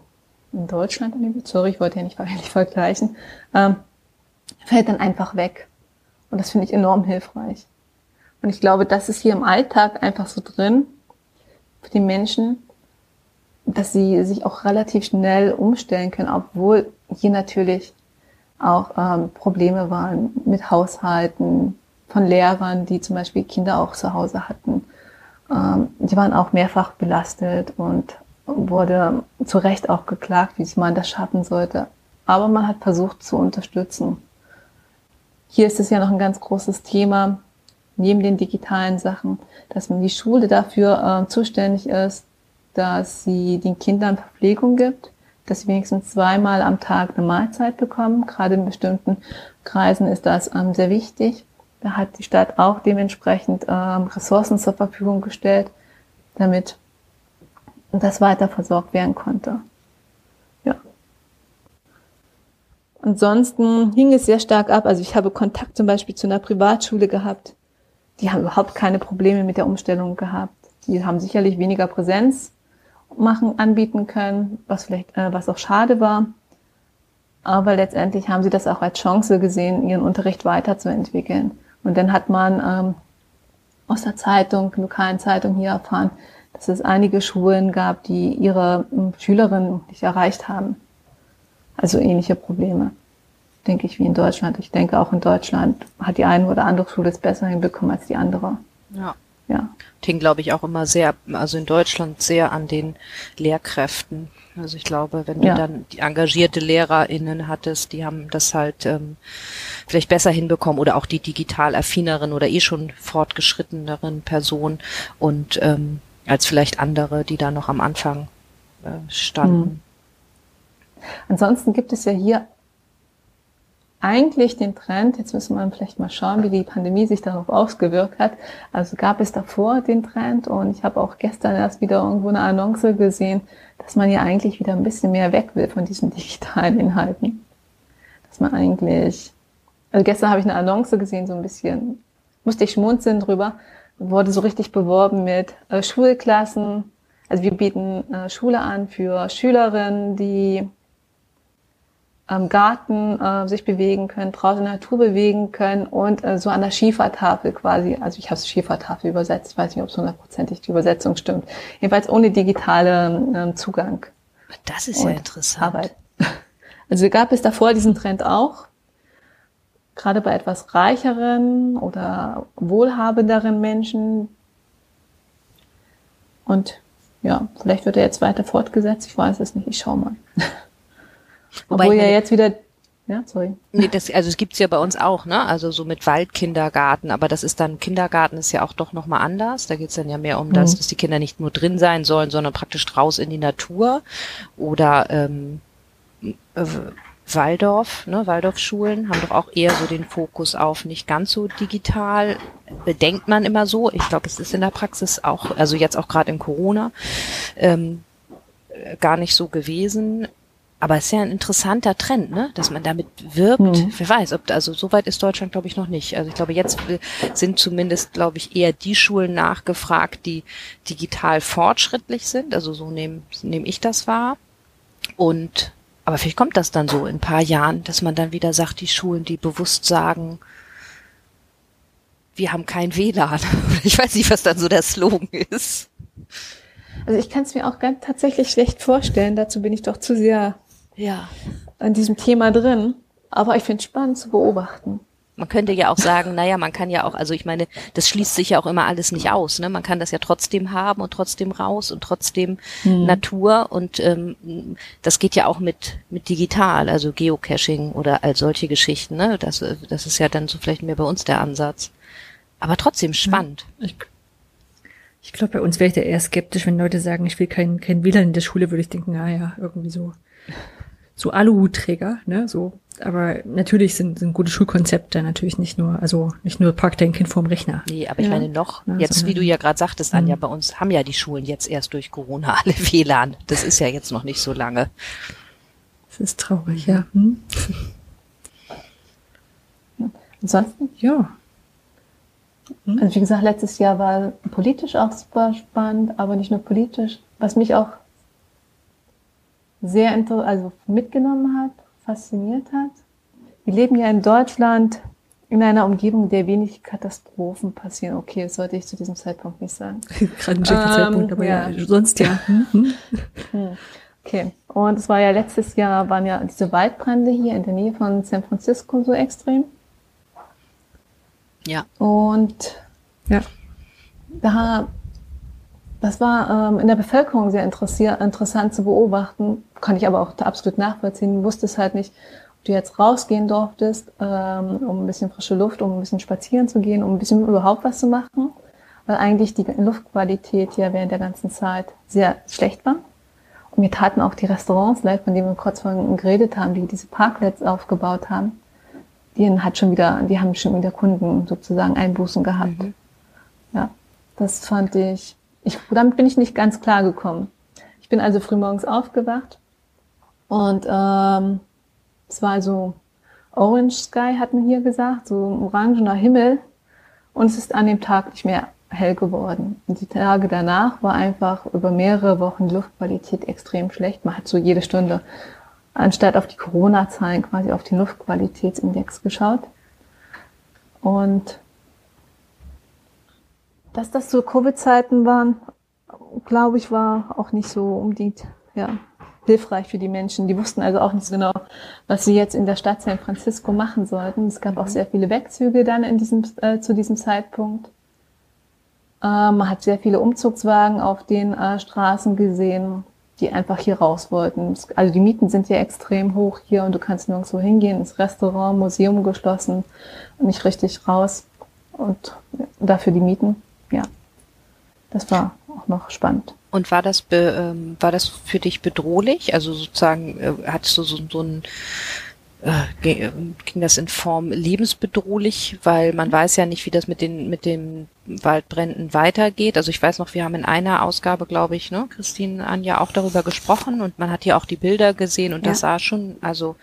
Speaker 3: in Deutschland erlebe, sorry, ich wollte ja nicht, nicht vergleichen, ähm, fällt dann einfach weg. Und das finde ich enorm hilfreich. Und ich glaube, das ist hier im Alltag einfach so drin für die Menschen, dass sie sich auch relativ schnell umstellen können, obwohl hier natürlich auch ähm, Probleme waren mit Haushalten von Lehrern, die zum Beispiel Kinder auch zu Hause hatten. Ähm, die waren auch mehrfach belastet und wurde zu Recht auch geklagt, wie man das schaffen sollte. Aber man hat versucht zu unterstützen. Hier ist es ja noch ein ganz großes Thema, neben den digitalen Sachen, dass man die Schule dafür äh, zuständig ist, dass sie den Kindern Verpflegung gibt, dass sie wenigstens zweimal am Tag eine Mahlzeit bekommen. Gerade in bestimmten Kreisen ist das ähm, sehr wichtig. Da hat die Stadt auch dementsprechend ähm, Ressourcen zur Verfügung gestellt, damit das weiter versorgt werden konnte. Ja. Ansonsten hing es sehr stark ab. Also ich habe Kontakt zum Beispiel zu einer Privatschule gehabt. Die haben überhaupt keine Probleme mit der Umstellung gehabt. Die haben sicherlich weniger Präsenz machen, anbieten können, was vielleicht, äh, was auch schade war. Aber letztendlich haben sie das auch als Chance gesehen, ihren Unterricht weiterzuentwickeln. Und dann hat man ähm, aus der Zeitung, lokalen Zeitung hier erfahren, dass es einige Schulen gab, die ihre ähm, Schülerinnen nicht erreicht haben. Also ähnliche Probleme, denke ich, wie in Deutschland. Ich denke, auch in Deutschland hat die eine oder andere Schule es besser hinbekommen als die andere.
Speaker 2: Ja ja. Hing, glaube ich, auch immer sehr, also in Deutschland sehr an den Lehrkräften. Also ich glaube, wenn ja. du dann die engagierte LehrerInnen hattest, die haben das halt ähm, vielleicht besser hinbekommen oder auch die digital affineren oder eh schon fortgeschritteneren Personen und ähm, als vielleicht andere, die da noch am Anfang äh, standen.
Speaker 3: Hm. Ansonsten gibt es ja hier eigentlich den Trend, jetzt müssen wir vielleicht mal schauen, wie die Pandemie sich darauf ausgewirkt hat. Also gab es davor den Trend und ich habe auch gestern erst wieder irgendwo eine Annonce gesehen, dass man ja eigentlich wieder ein bisschen mehr weg will von diesen digitalen Inhalten. Dass man eigentlich, also gestern habe ich eine Annonce gesehen, so ein bisschen, musste ich schmunzeln drüber, wurde so richtig beworben mit äh, Schulklassen. Also wir bieten äh, Schule an für Schülerinnen, die am Garten äh, sich bewegen können, draußen in der Natur bewegen können und äh, so an der Schiefertafel quasi, also ich habe es Schiefertafel übersetzt, weiß nicht, ob es hundertprozentig die Übersetzung stimmt, jedenfalls ohne digitale ähm, Zugang.
Speaker 2: Das ist ja interessant. Arbeit.
Speaker 3: Also gab es davor diesen Trend auch, gerade bei etwas reicheren oder wohlhabenderen Menschen. Und ja, vielleicht wird er jetzt weiter fortgesetzt, ich weiß es nicht, ich schau mal. Wobei Obwohl ja jetzt wieder ja, sorry.
Speaker 2: Nee, das, also es gibt's ja bei uns auch, ne? Also so mit Waldkindergarten, aber das ist dann, Kindergarten ist ja auch doch nochmal anders. Da geht's dann ja mehr um mhm. das, dass die Kinder nicht nur drin sein sollen, sondern praktisch raus in die Natur. Oder ähm, äh, Waldorf, ne, Waldorfschulen haben doch auch eher so den Fokus auf nicht ganz so digital. Denkt man immer so. Ich glaube, es ist in der Praxis auch, also jetzt auch gerade in Corona, ähm, gar nicht so gewesen. Aber es ist ja ein interessanter Trend, ne? dass man damit wirbt. Mhm. Wer weiß, ob also so weit ist Deutschland, glaube ich, noch nicht. Also ich glaube, jetzt sind zumindest, glaube ich, eher die Schulen nachgefragt, die digital fortschrittlich sind. Also so nehme nehm ich das wahr. Und aber vielleicht kommt das dann so in ein paar Jahren, dass man dann wieder sagt, die Schulen, die bewusst sagen, wir haben kein WLAN. Ich weiß nicht, was dann so der Slogan ist.
Speaker 3: Also ich kann es mir auch ganz tatsächlich schlecht vorstellen. Dazu bin ich doch zu sehr ja. an diesem Thema drin. Aber ich finde es spannend zu beobachten.
Speaker 2: Man könnte ja auch sagen, naja, man kann ja auch, also ich meine, das schließt sich ja auch immer alles nicht aus. Ne? Man kann das ja trotzdem haben und trotzdem raus und trotzdem hm. Natur und ähm, das geht ja auch mit mit digital, also Geocaching oder all solche Geschichten. Ne? Das, das ist ja dann so vielleicht mehr bei uns der Ansatz. Aber trotzdem spannend.
Speaker 5: Ich ich glaube, bei uns wäre ich da eher skeptisch, wenn Leute sagen, ich will kein, kein WLAN in der Schule, würde ich denken, naja, irgendwie so, so Aluhutträger, ne, so. Aber natürlich sind, sind gute Schulkonzepte natürlich nicht nur, also nicht nur park dein Kind vorm Rechner.
Speaker 2: Nee, aber ich ja. meine noch, ja, jetzt, wie du ja gerade sagtest, Anja, mhm. bei uns haben ja die Schulen jetzt erst durch Corona alle WLAN. Das ist ja jetzt noch nicht so lange.
Speaker 5: Das ist traurig, ja. Hm?
Speaker 3: Ansonsten? Ja. Also wie gesagt, letztes Jahr war politisch auch super spannend, aber nicht nur politisch. Was mich auch sehr also mitgenommen hat, fasziniert hat. Wir leben ja in Deutschland in einer Umgebung, in der wenig Katastrophen passieren. Okay, das sollte ich zu diesem Zeitpunkt nicht sagen.
Speaker 5: Gerade ein ähm, Zeitpunkt, aber ja, ja sonst ja.
Speaker 3: Hm. Okay. Und es war ja letztes Jahr, waren ja diese Waldbrände hier in der Nähe von San Francisco so extrem.
Speaker 2: Ja.
Speaker 3: Und ja. da, das war ähm, in der Bevölkerung sehr interessant zu beobachten, kann ich aber auch absolut nachvollziehen. Du wusstest halt nicht, ob du jetzt rausgehen durftest, ähm, um ein bisschen frische Luft, um ein bisschen spazieren zu gehen, um ein bisschen überhaupt was zu machen, weil eigentlich die Luftqualität ja während der ganzen Zeit sehr schlecht war. Und mir taten auch die Restaurants leid, von denen wir kurz vorhin geredet haben, die diese Parklets aufgebaut haben die hat schon wieder, die haben schon wieder Kunden sozusagen Einbußen gehabt. Mhm. Ja, das fand ich, ich, damit bin ich nicht ganz klar gekommen. Ich bin also frühmorgens aufgewacht und ähm, es war also Orange Sky, hat man hier gesagt, so ein orangener Himmel und es ist an dem Tag nicht mehr hell geworden. Und die Tage danach war einfach über mehrere Wochen Luftqualität extrem schlecht. Man hat so jede Stunde anstatt auf die Corona-Zahlen quasi auf den Luftqualitätsindex geschaut. Und dass das so Covid-Zeiten waren, glaube ich, war auch nicht so unbedingt ja, hilfreich für die Menschen. Die wussten also auch nicht so genau, was sie jetzt in der Stadt San Francisco machen sollten. Es gab auch sehr viele Wegzüge dann in diesem, äh, zu diesem Zeitpunkt. Äh, man hat sehr viele Umzugswagen auf den äh, Straßen gesehen die einfach hier raus wollten. Also die Mieten sind ja extrem hoch hier und du kannst nirgendwo hingehen, ins Restaurant, Museum geschlossen nicht richtig raus. Und dafür die Mieten, ja. Das war auch noch spannend.
Speaker 2: Und war das, be, ähm, war das für dich bedrohlich? Also sozusagen, äh, hattest du so, so ein äh, ging das in Form lebensbedrohlich, weil man weiß ja nicht, wie das mit den mit den Waldbränden weitergeht. Also ich weiß noch, wir haben in einer Ausgabe, glaube ich, ne, Christine Anja auch darüber gesprochen und man hat ja auch die Bilder gesehen und ja. das sah schon, also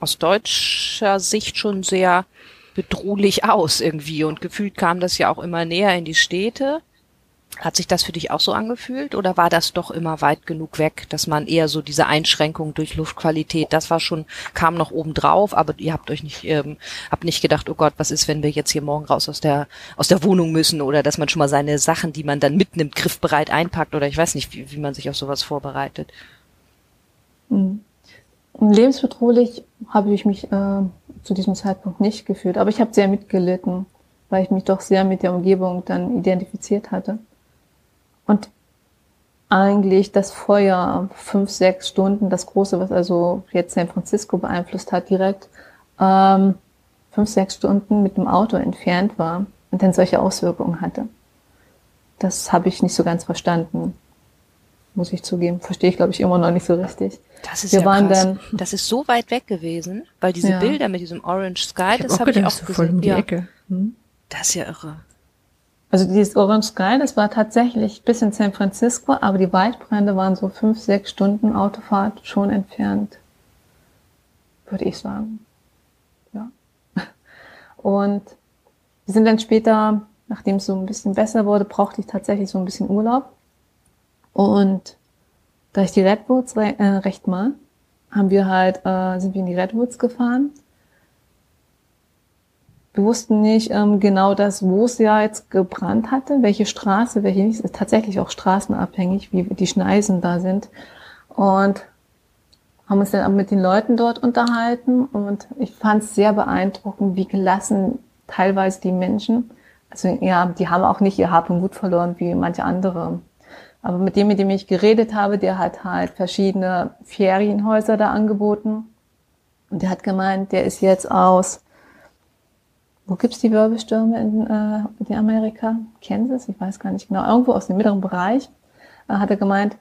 Speaker 2: aus deutscher Sicht schon sehr bedrohlich aus irgendwie und gefühlt kam das ja auch immer näher in die Städte. Hat sich das für dich auch so angefühlt oder war das doch immer weit genug weg, dass man eher so diese Einschränkung durch Luftqualität, das war schon, kam noch oben drauf, aber ihr habt euch nicht, ähm, habt nicht gedacht, oh Gott, was ist, wenn wir jetzt hier morgen raus aus der, aus der Wohnung müssen oder dass man schon mal seine Sachen, die man dann mitnimmt, griffbereit einpackt oder ich weiß nicht, wie, wie man sich auf sowas vorbereitet.
Speaker 3: Mhm. Lebensbedrohlich habe ich mich äh, zu diesem Zeitpunkt nicht gefühlt, aber ich habe sehr mitgelitten, weil ich mich doch sehr mit der Umgebung dann identifiziert hatte. Und eigentlich das Feuer fünf, sechs Stunden, das große, was also jetzt San Francisco beeinflusst hat, direkt ähm, fünf, sechs Stunden mit dem Auto entfernt war und dann solche Auswirkungen hatte. Das habe ich nicht so ganz verstanden, muss ich zugeben. Verstehe ich, glaube ich, immer noch nicht so richtig.
Speaker 2: Das ist Wir ja waren krass. Dann, das ist so weit weg gewesen, weil diese ja. Bilder mit diesem Orange Sky,
Speaker 5: ich das habe ich auch gesehen. Voll um die ja. Ecke. Hm?
Speaker 2: Das ist ja irre.
Speaker 3: Also dieses Orange Sky, das war tatsächlich bis in San Francisco, aber die Waldbrände waren so fünf, sechs Stunden Autofahrt schon entfernt, würde ich sagen. Ja. Und wir sind dann später, nachdem es so ein bisschen besser wurde, brauchte ich tatsächlich so ein bisschen Urlaub. Und da ich die Redwoods re äh, recht mal, haben wir halt, äh, sind wir in die Redwoods gefahren wir wussten nicht ähm, genau das, wo es ja jetzt gebrannt hatte, welche Straße, welche nicht. Ist tatsächlich auch straßenabhängig, wie die Schneisen da sind. Und haben uns dann auch mit den Leuten dort unterhalten und ich fand es sehr beeindruckend, wie gelassen teilweise die Menschen, also ja, die haben auch nicht ihr Hab und Gut verloren wie manche andere. Aber mit dem, mit dem ich geredet habe, der hat halt verschiedene Ferienhäuser da angeboten. Und der hat gemeint, der ist jetzt aus, wo gibt's die Wirbelstürme in, äh, in Amerika? Kansas? Ich weiß gar nicht genau. Irgendwo aus dem mittleren Bereich. Äh, hat er gemeint,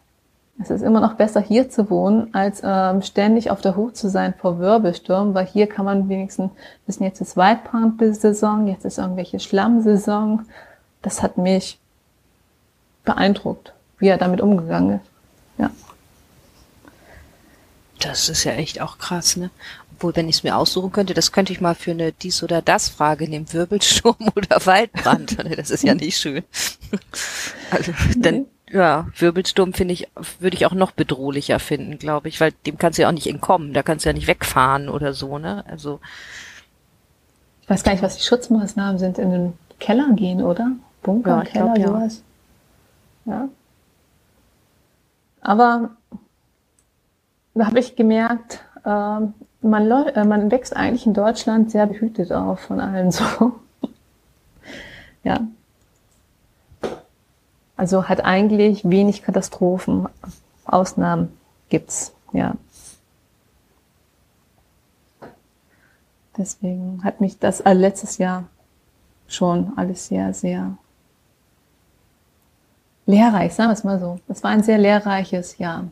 Speaker 3: es ist immer noch besser hier zu wohnen, als ähm, ständig auf der Hut zu sein vor Wirbelstürmen, weil hier kann man wenigstens wissen, jetzt ist Waldbrandsaison, jetzt ist irgendwelche Schlammsaison. Das hat mich beeindruckt, wie er damit umgegangen ist. Ja.
Speaker 2: Das ist ja echt auch krass, ne? Obwohl, wenn ich es mir aussuchen könnte, das könnte ich mal für eine dies oder das Frage nehmen, Wirbelsturm oder Waldbrand. Das ist ja nicht schön. Also, dann, ja, Wirbelsturm finde ich, würde ich auch noch bedrohlicher finden, glaube ich, weil dem kannst du ja auch nicht entkommen, da kannst du ja nicht wegfahren oder so, ne? Also.
Speaker 3: Ich weiß gar nicht, was die Schutzmaßnahmen sind, in den Keller gehen, oder? Bunker, ja, Keller, glaub, sowas. Ja. Aber da habe ich gemerkt, äh, man, äh, man wächst eigentlich in Deutschland sehr behütet auf von allen so. ja, also hat eigentlich wenig Katastrophen. Ausnahmen gibt's, ja. Deswegen hat mich das äh, letztes Jahr schon alles sehr, sehr lehrreich, sagen wir es mal so. Das war ein sehr lehrreiches Jahr.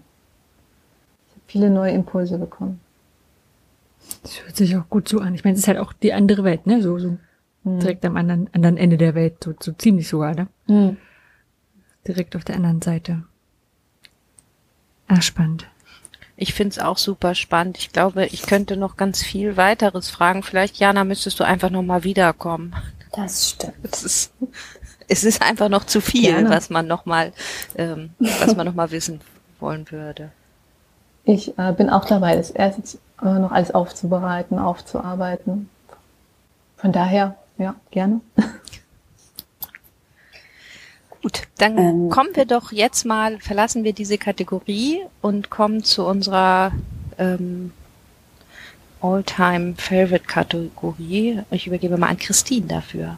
Speaker 3: Ich habe viele neue Impulse bekommen.
Speaker 5: Das hört sich auch gut so an. Ich meine, es ist halt auch die andere Welt, ne? So, so hm. direkt am anderen, anderen Ende der Welt, so, so ziemlich sogar, ne? Hm direkt auf der anderen Seite. Ah, spannend.
Speaker 2: Ich find's auch super spannend. Ich glaube, ich könnte noch ganz viel weiteres fragen. Vielleicht, Jana, müsstest du einfach noch mal wiederkommen.
Speaker 4: Das stimmt.
Speaker 2: Es ist, es ist einfach noch zu viel, Gerne. was man noch mal, ähm, was man noch mal wissen wollen würde.
Speaker 3: Ich äh, bin auch dabei, das erst äh, noch alles aufzubereiten, aufzuarbeiten. Von daher, ja, gerne.
Speaker 2: Gut, dann ähm, kommen wir doch jetzt mal, verlassen wir diese Kategorie und kommen zu unserer ähm, All-Time-Favorite-Kategorie. Ich übergebe mal an Christine dafür.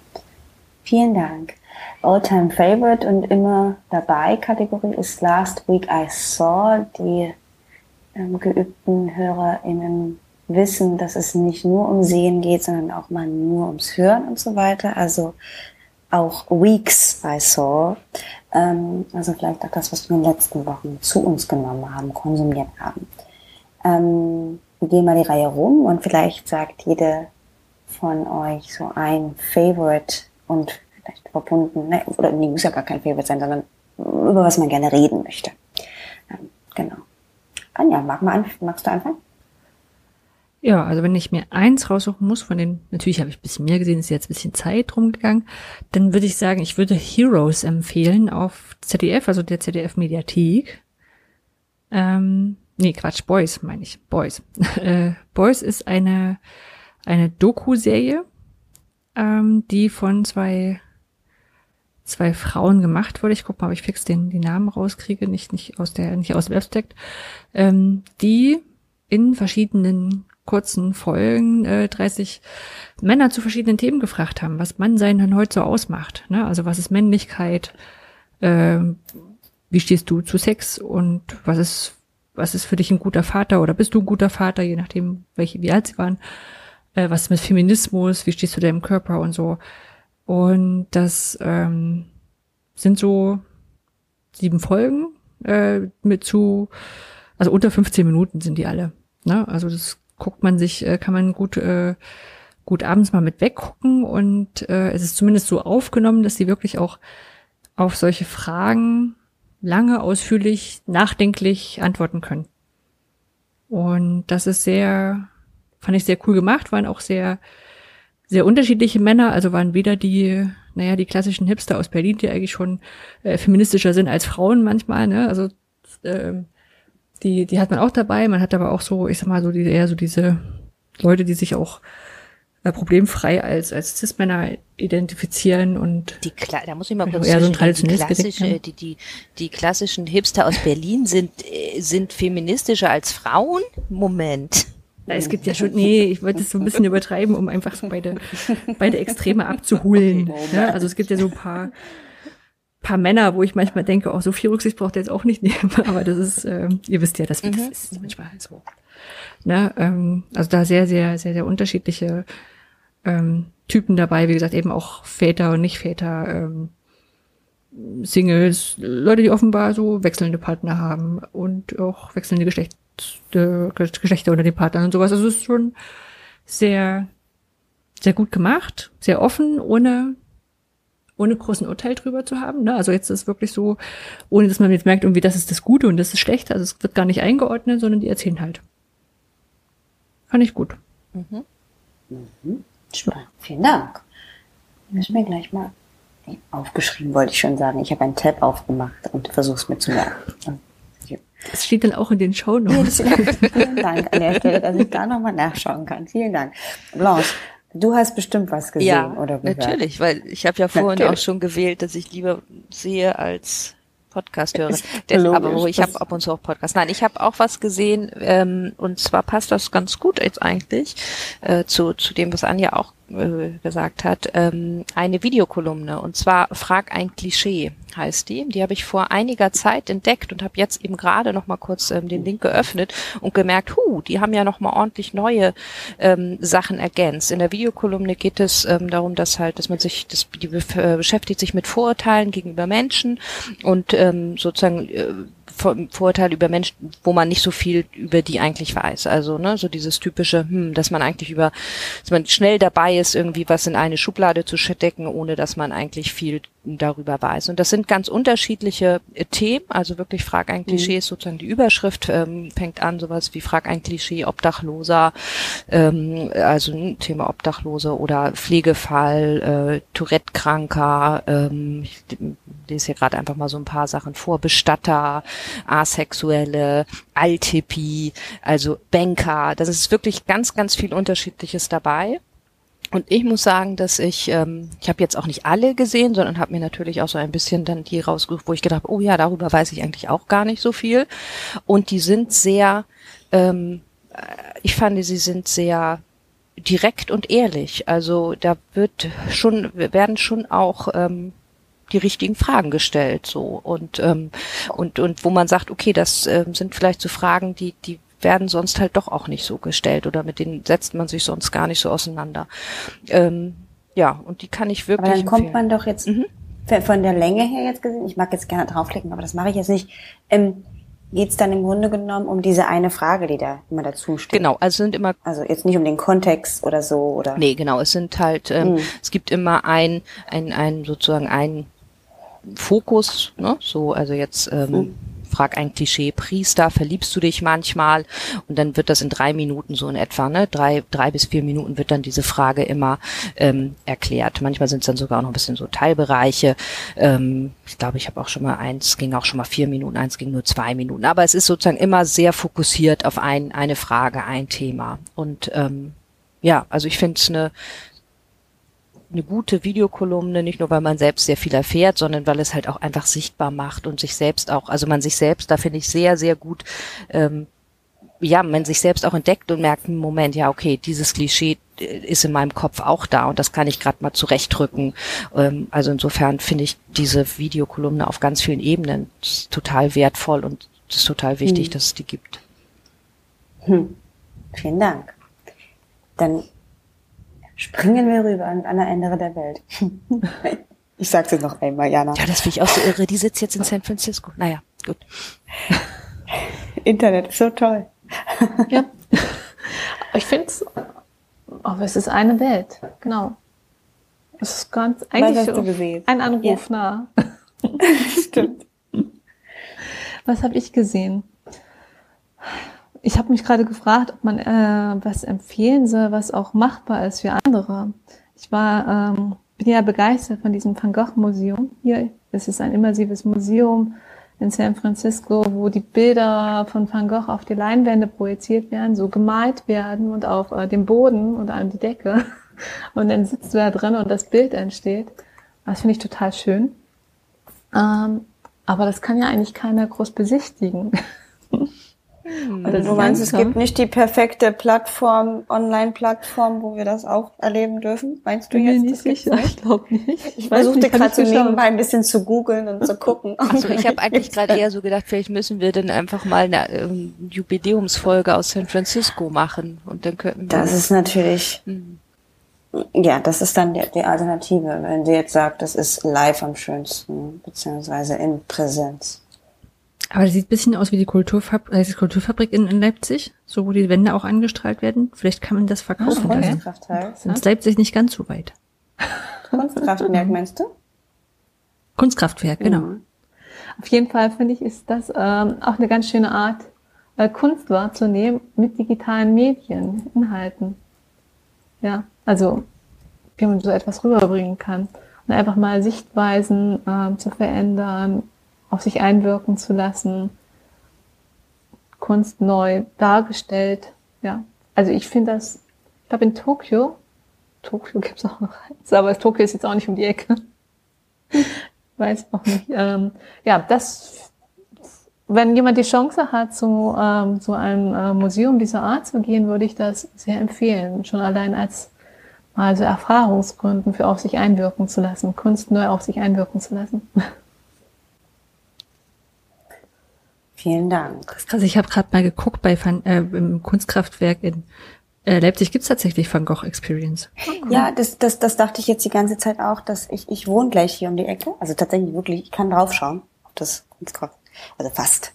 Speaker 4: Vielen Dank. All-Time Favorite und immer dabei Kategorie ist Last Week I Saw. Die ähm, geübten HörerInnen wissen, dass es nicht nur um Sehen geht, sondern auch mal nur ums Hören und so weiter. Also auch Weeks I Saw. Ähm, also vielleicht auch das, was wir in den letzten Wochen zu uns genommen haben, konsumiert haben. Ähm, wir gehen mal die Reihe rum und vielleicht sagt jede von euch so ein Favorite und vielleicht verbunden, ne, oder nee, muss ja gar kein Favorite sein, sondern über was man gerne reden möchte. Ähm, genau. Anja, mag mal an, magst du anfangen?
Speaker 5: Ja, also wenn ich mir eins raussuchen muss von den, natürlich habe ich ein bisschen mehr gesehen, ist jetzt ein bisschen Zeit rumgegangen, dann würde ich sagen, ich würde Heroes empfehlen auf ZDF, also der ZDF Mediathek. Ähm, nee, Quatsch, Boys meine ich, Boys. äh, Boys ist eine, eine Doku-Serie, ähm, die von zwei zwei Frauen gemacht wurde. Ich guck mal, ob ich fix den, den Namen rauskriege, nicht, nicht aus der, nicht aus dem Abstract, ähm, die in verschiedenen kurzen Folgen äh, 30 Männer zu verschiedenen Themen gefragt haben, was Mannsein dann heute so ausmacht. Ne? Also was ist Männlichkeit? Äh, wie stehst du zu Sex und was ist was ist für dich ein guter Vater oder bist du ein guter Vater, je nachdem, welche, wie alt sie waren. Äh, was ist mit Feminismus, wie stehst du deinem Körper und so. Und das ähm, sind so sieben Folgen äh, mit zu, also unter 15 Minuten sind die alle. Ne? Also das guckt man sich, äh, kann man gut, äh, gut abends mal mit weggucken und äh, es ist zumindest so aufgenommen, dass sie wirklich auch auf solche Fragen lange, ausführlich, nachdenklich antworten können. Und das ist sehr, fand ich sehr cool gemacht, waren auch sehr, sehr unterschiedliche Männer, also waren weder die, naja, die klassischen Hipster aus Berlin, die eigentlich schon äh, feministischer sind als Frauen manchmal, ne? Also äh, die, die hat man auch dabei. Man hat aber auch so, ich sag mal, so die, eher so diese Leute, die sich auch äh, problemfrei als als Cis-Männer identifizieren und
Speaker 2: die Kla da muss ich mal kurz
Speaker 5: eher so ein
Speaker 2: die,
Speaker 5: traditionelles
Speaker 2: klassische,
Speaker 5: Gesicht
Speaker 2: die, die, die klassischen Hipster aus Berlin sind, äh, sind feministischer als Frauen? Moment.
Speaker 5: Na, es gibt ja schon, nee, ich wollte es so ein bisschen übertreiben, um einfach so beide, beide Extreme abzuholen. Ja, also es gibt ja so ein paar, paar Männer, wo ich manchmal denke, oh, so viel Rücksicht braucht ihr jetzt auch nicht nehmen, aber das ist, ähm, ihr wisst ja, das, das ist manchmal halt so. Ne, ähm, also da sehr, sehr, sehr, sehr unterschiedliche ähm, Typen dabei, wie gesagt, eben auch Väter und Nicht-Väter, ähm, Singles, Leute, die offenbar so wechselnde Partner haben und auch wechselnde Geschlecht, Geschlechter unter den Partnern und sowas. Also es ist schon sehr, sehr gut gemacht, sehr offen, ohne ohne großen Urteil drüber zu haben. Ne? Also jetzt ist es wirklich so, ohne dass man jetzt merkt, irgendwie, das ist das Gute und das ist schlecht. Also es wird gar nicht eingeordnet, sondern die erzählen halt. Fand ich gut.
Speaker 4: Mhm. Mhm. Spannend. Vielen Dank. Müssen wir gleich mal aufgeschrieben, wollte ich schon sagen. Ich habe einen Tab aufgemacht und versuche es mir zu merken.
Speaker 5: Das steht dann auch in den Show Notes.
Speaker 4: Vielen Dank an der Stelle, dass ich da nochmal nachschauen kann. Vielen Dank. Blanche, du hast bestimmt was gesehen
Speaker 2: ja,
Speaker 4: oder
Speaker 2: gehört. Natürlich, weil ich habe ja vorhin natürlich. auch schon gewählt, dass ich lieber sehe als Podcast höre. Das, aber ich habe ab und zu auch Podcast. Nein, ich habe auch was gesehen ähm, und zwar passt das ganz gut jetzt eigentlich äh, zu, zu dem, was Anja auch äh, gesagt hat, ähm, eine Videokolumne und zwar Frag ein Klischee heißt die. Die habe ich vor einiger Zeit entdeckt und habe jetzt eben gerade noch mal kurz ähm, den Link geöffnet und gemerkt, hu, die haben ja noch mal ordentlich neue ähm, Sachen ergänzt. In der Videokolumne geht es ähm, darum, dass halt, dass man sich, das, die äh, beschäftigt sich mit Vorurteilen gegenüber Menschen und ähm, sozusagen äh, Vorurteile über Menschen, wo man nicht so viel über die eigentlich weiß. Also ne, so dieses typische, hm, dass man eigentlich über, dass man schnell dabei ist, irgendwie was in eine Schublade zu stecken, ohne dass man eigentlich viel darüber weiß. Und das sind ganz unterschiedliche äh, Themen. Also wirklich Frag ein Klischee mhm. ist sozusagen die Überschrift, ähm, fängt an sowas wie Frag ein Klischee, Obdachloser, ähm, also ein Thema Obdachlose oder Pflegefall, äh, Tourette-Kranker, ähm, ich lese hier gerade einfach mal so ein paar Sachen vor, Bestatter, Asexuelle, Althippie, also Banker. Das ist wirklich ganz, ganz viel Unterschiedliches dabei. Und ich muss sagen, dass ich, ähm, ich habe jetzt auch nicht alle gesehen, sondern habe mir natürlich auch so ein bisschen dann die rausgesucht, wo ich gedacht oh ja, darüber weiß ich eigentlich auch gar nicht so viel. Und die sind sehr, ähm, äh, ich fand, sie sind sehr direkt und ehrlich. Also da wird schon, werden schon auch ähm, die richtigen Fragen gestellt so und ähm, und und wo man sagt okay das ähm, sind vielleicht so Fragen die die werden sonst halt doch auch nicht so gestellt oder mit denen setzt man sich sonst gar nicht so auseinander. Ähm, ja, und die kann ich wirklich.
Speaker 4: Aber dann kommt empfehlen. man doch jetzt mhm. von der Länge her jetzt gesehen, ich mag jetzt gerne draufklicken, aber das mache ich jetzt nicht. Ähm, geht es dann im Grunde genommen um diese eine Frage, die da immer dazu steht.
Speaker 2: Genau, also sind immer.
Speaker 4: Also jetzt nicht um den Kontext oder so oder.
Speaker 2: Nee, genau, es sind halt, ähm, hm. es gibt immer ein, ein, ein sozusagen ein Fokus, ne? So, also jetzt ähm, hm frag ein Klischee, Priester, verliebst du dich manchmal? Und dann wird das in drei Minuten so in etwa, ne? Drei, drei bis vier Minuten wird dann diese Frage immer ähm, erklärt. Manchmal sind es dann sogar auch noch ein bisschen so Teilbereiche. Ähm, ich glaube, ich habe auch schon mal eins, ging auch schon mal vier Minuten, eins ging nur zwei Minuten. Aber es ist sozusagen immer sehr fokussiert auf ein, eine Frage, ein Thema. Und ähm, ja, also ich finde es eine eine gute Videokolumne, nicht nur weil man selbst sehr viel erfährt, sondern weil es halt auch einfach sichtbar macht und sich selbst auch, also man sich selbst, da finde ich sehr, sehr gut, ähm, ja, man sich selbst auch entdeckt und merkt, Moment, ja, okay, dieses Klischee äh, ist in meinem Kopf auch da und das kann ich gerade mal zurechtrücken. Ähm, also insofern finde ich diese Videokolumne auf ganz vielen Ebenen total wertvoll und es ist total wichtig, hm. dass es die gibt.
Speaker 4: Hm. Vielen Dank. Dann springen wir rüber an andere Ende der Welt. ich sag's jetzt noch einmal, Jana.
Speaker 2: Ja, das finde ich auch so irre. Die sitzt jetzt in San Francisco. Naja, gut.
Speaker 4: Internet ist so toll.
Speaker 3: ja. Ich finde es, oh, es ist eine Welt. Genau. Es ist ganz, eigentlich
Speaker 4: so
Speaker 3: ein Anruf ja. nah.
Speaker 4: Stimmt.
Speaker 3: Was habe ich gesehen? Ich habe mich gerade gefragt, ob man äh, was empfehlen soll, was auch machbar ist für andere. Ich war, ähm, bin ja begeistert von diesem Van Gogh Museum. Hier, es ist ein immersives Museum in San Francisco, wo die Bilder von Van Gogh auf die Leinwände projiziert werden, so gemalt werden und auf äh, dem Boden oder an die Decke. Und dann sitzt du da drin und das Bild entsteht. Das finde ich total schön. Ähm, aber das kann ja eigentlich keiner groß besichtigen.
Speaker 4: Oder du meinst, es gibt nicht die perfekte Plattform, Online-Plattform, wo wir das auch erleben dürfen? Meinst du
Speaker 3: Bin
Speaker 4: jetzt?
Speaker 3: Mir nicht sicher, ich glaube nicht.
Speaker 4: Ich versuchte gerade so nebenbei ein bisschen zu googeln und zu gucken.
Speaker 2: Also ich habe eigentlich gerade eher so gedacht, vielleicht müssen wir dann einfach mal eine ähm, Jubiläumsfolge aus San Francisco machen und dann könnten wir.
Speaker 4: Das ist natürlich. Mhm. Ja, das ist dann die, die Alternative, wenn sie jetzt sagt, das ist live am schönsten, beziehungsweise in Präsenz.
Speaker 5: Aber das sieht ein bisschen aus wie die Kulturfabrik, äh, die Kulturfabrik in, in, Leipzig, so wo die Wände auch angestrahlt werden. Vielleicht kann man das verkaufen.
Speaker 4: Das Kunstkraftwerk.
Speaker 5: Sonst Leipzig nicht ganz so weit.
Speaker 4: Kunstkraftwerk meinst du?
Speaker 5: Kunstkraftwerk, genau.
Speaker 3: Auf jeden Fall finde ich, ist das ähm, auch eine ganz schöne Art, äh, Kunst wahrzunehmen mit digitalen Medien, Inhalten. Ja, also wie man so etwas rüberbringen kann. Und einfach mal Sichtweisen ähm, zu verändern, auf sich einwirken zu lassen, Kunst neu dargestellt. Ja, also ich finde das, ich glaube in Tokio, Tokio gibt's auch noch eins, aber Tokio ist jetzt auch nicht um die Ecke. Weiß auch nicht. Ähm, ja, das, wenn jemand die Chance hat, zu, ähm, zu einem äh, Museum dieser Art zu gehen, würde ich das sehr empfehlen. Schon allein als mal so Erfahrungsgründen für auf sich einwirken zu lassen, Kunst neu auf sich einwirken zu lassen.
Speaker 4: Vielen Dank.
Speaker 5: Krass, ich habe gerade mal geguckt bei Van, äh, im Kunstkraftwerk in äh, Leipzig gibt's tatsächlich Van Gogh Experience.
Speaker 4: Okay. Ja, das, das, das dachte ich jetzt die ganze Zeit auch, dass ich, ich wohne gleich hier um die Ecke. Also tatsächlich wirklich, ich kann draufschauen auf das Kunstkraft, also fast.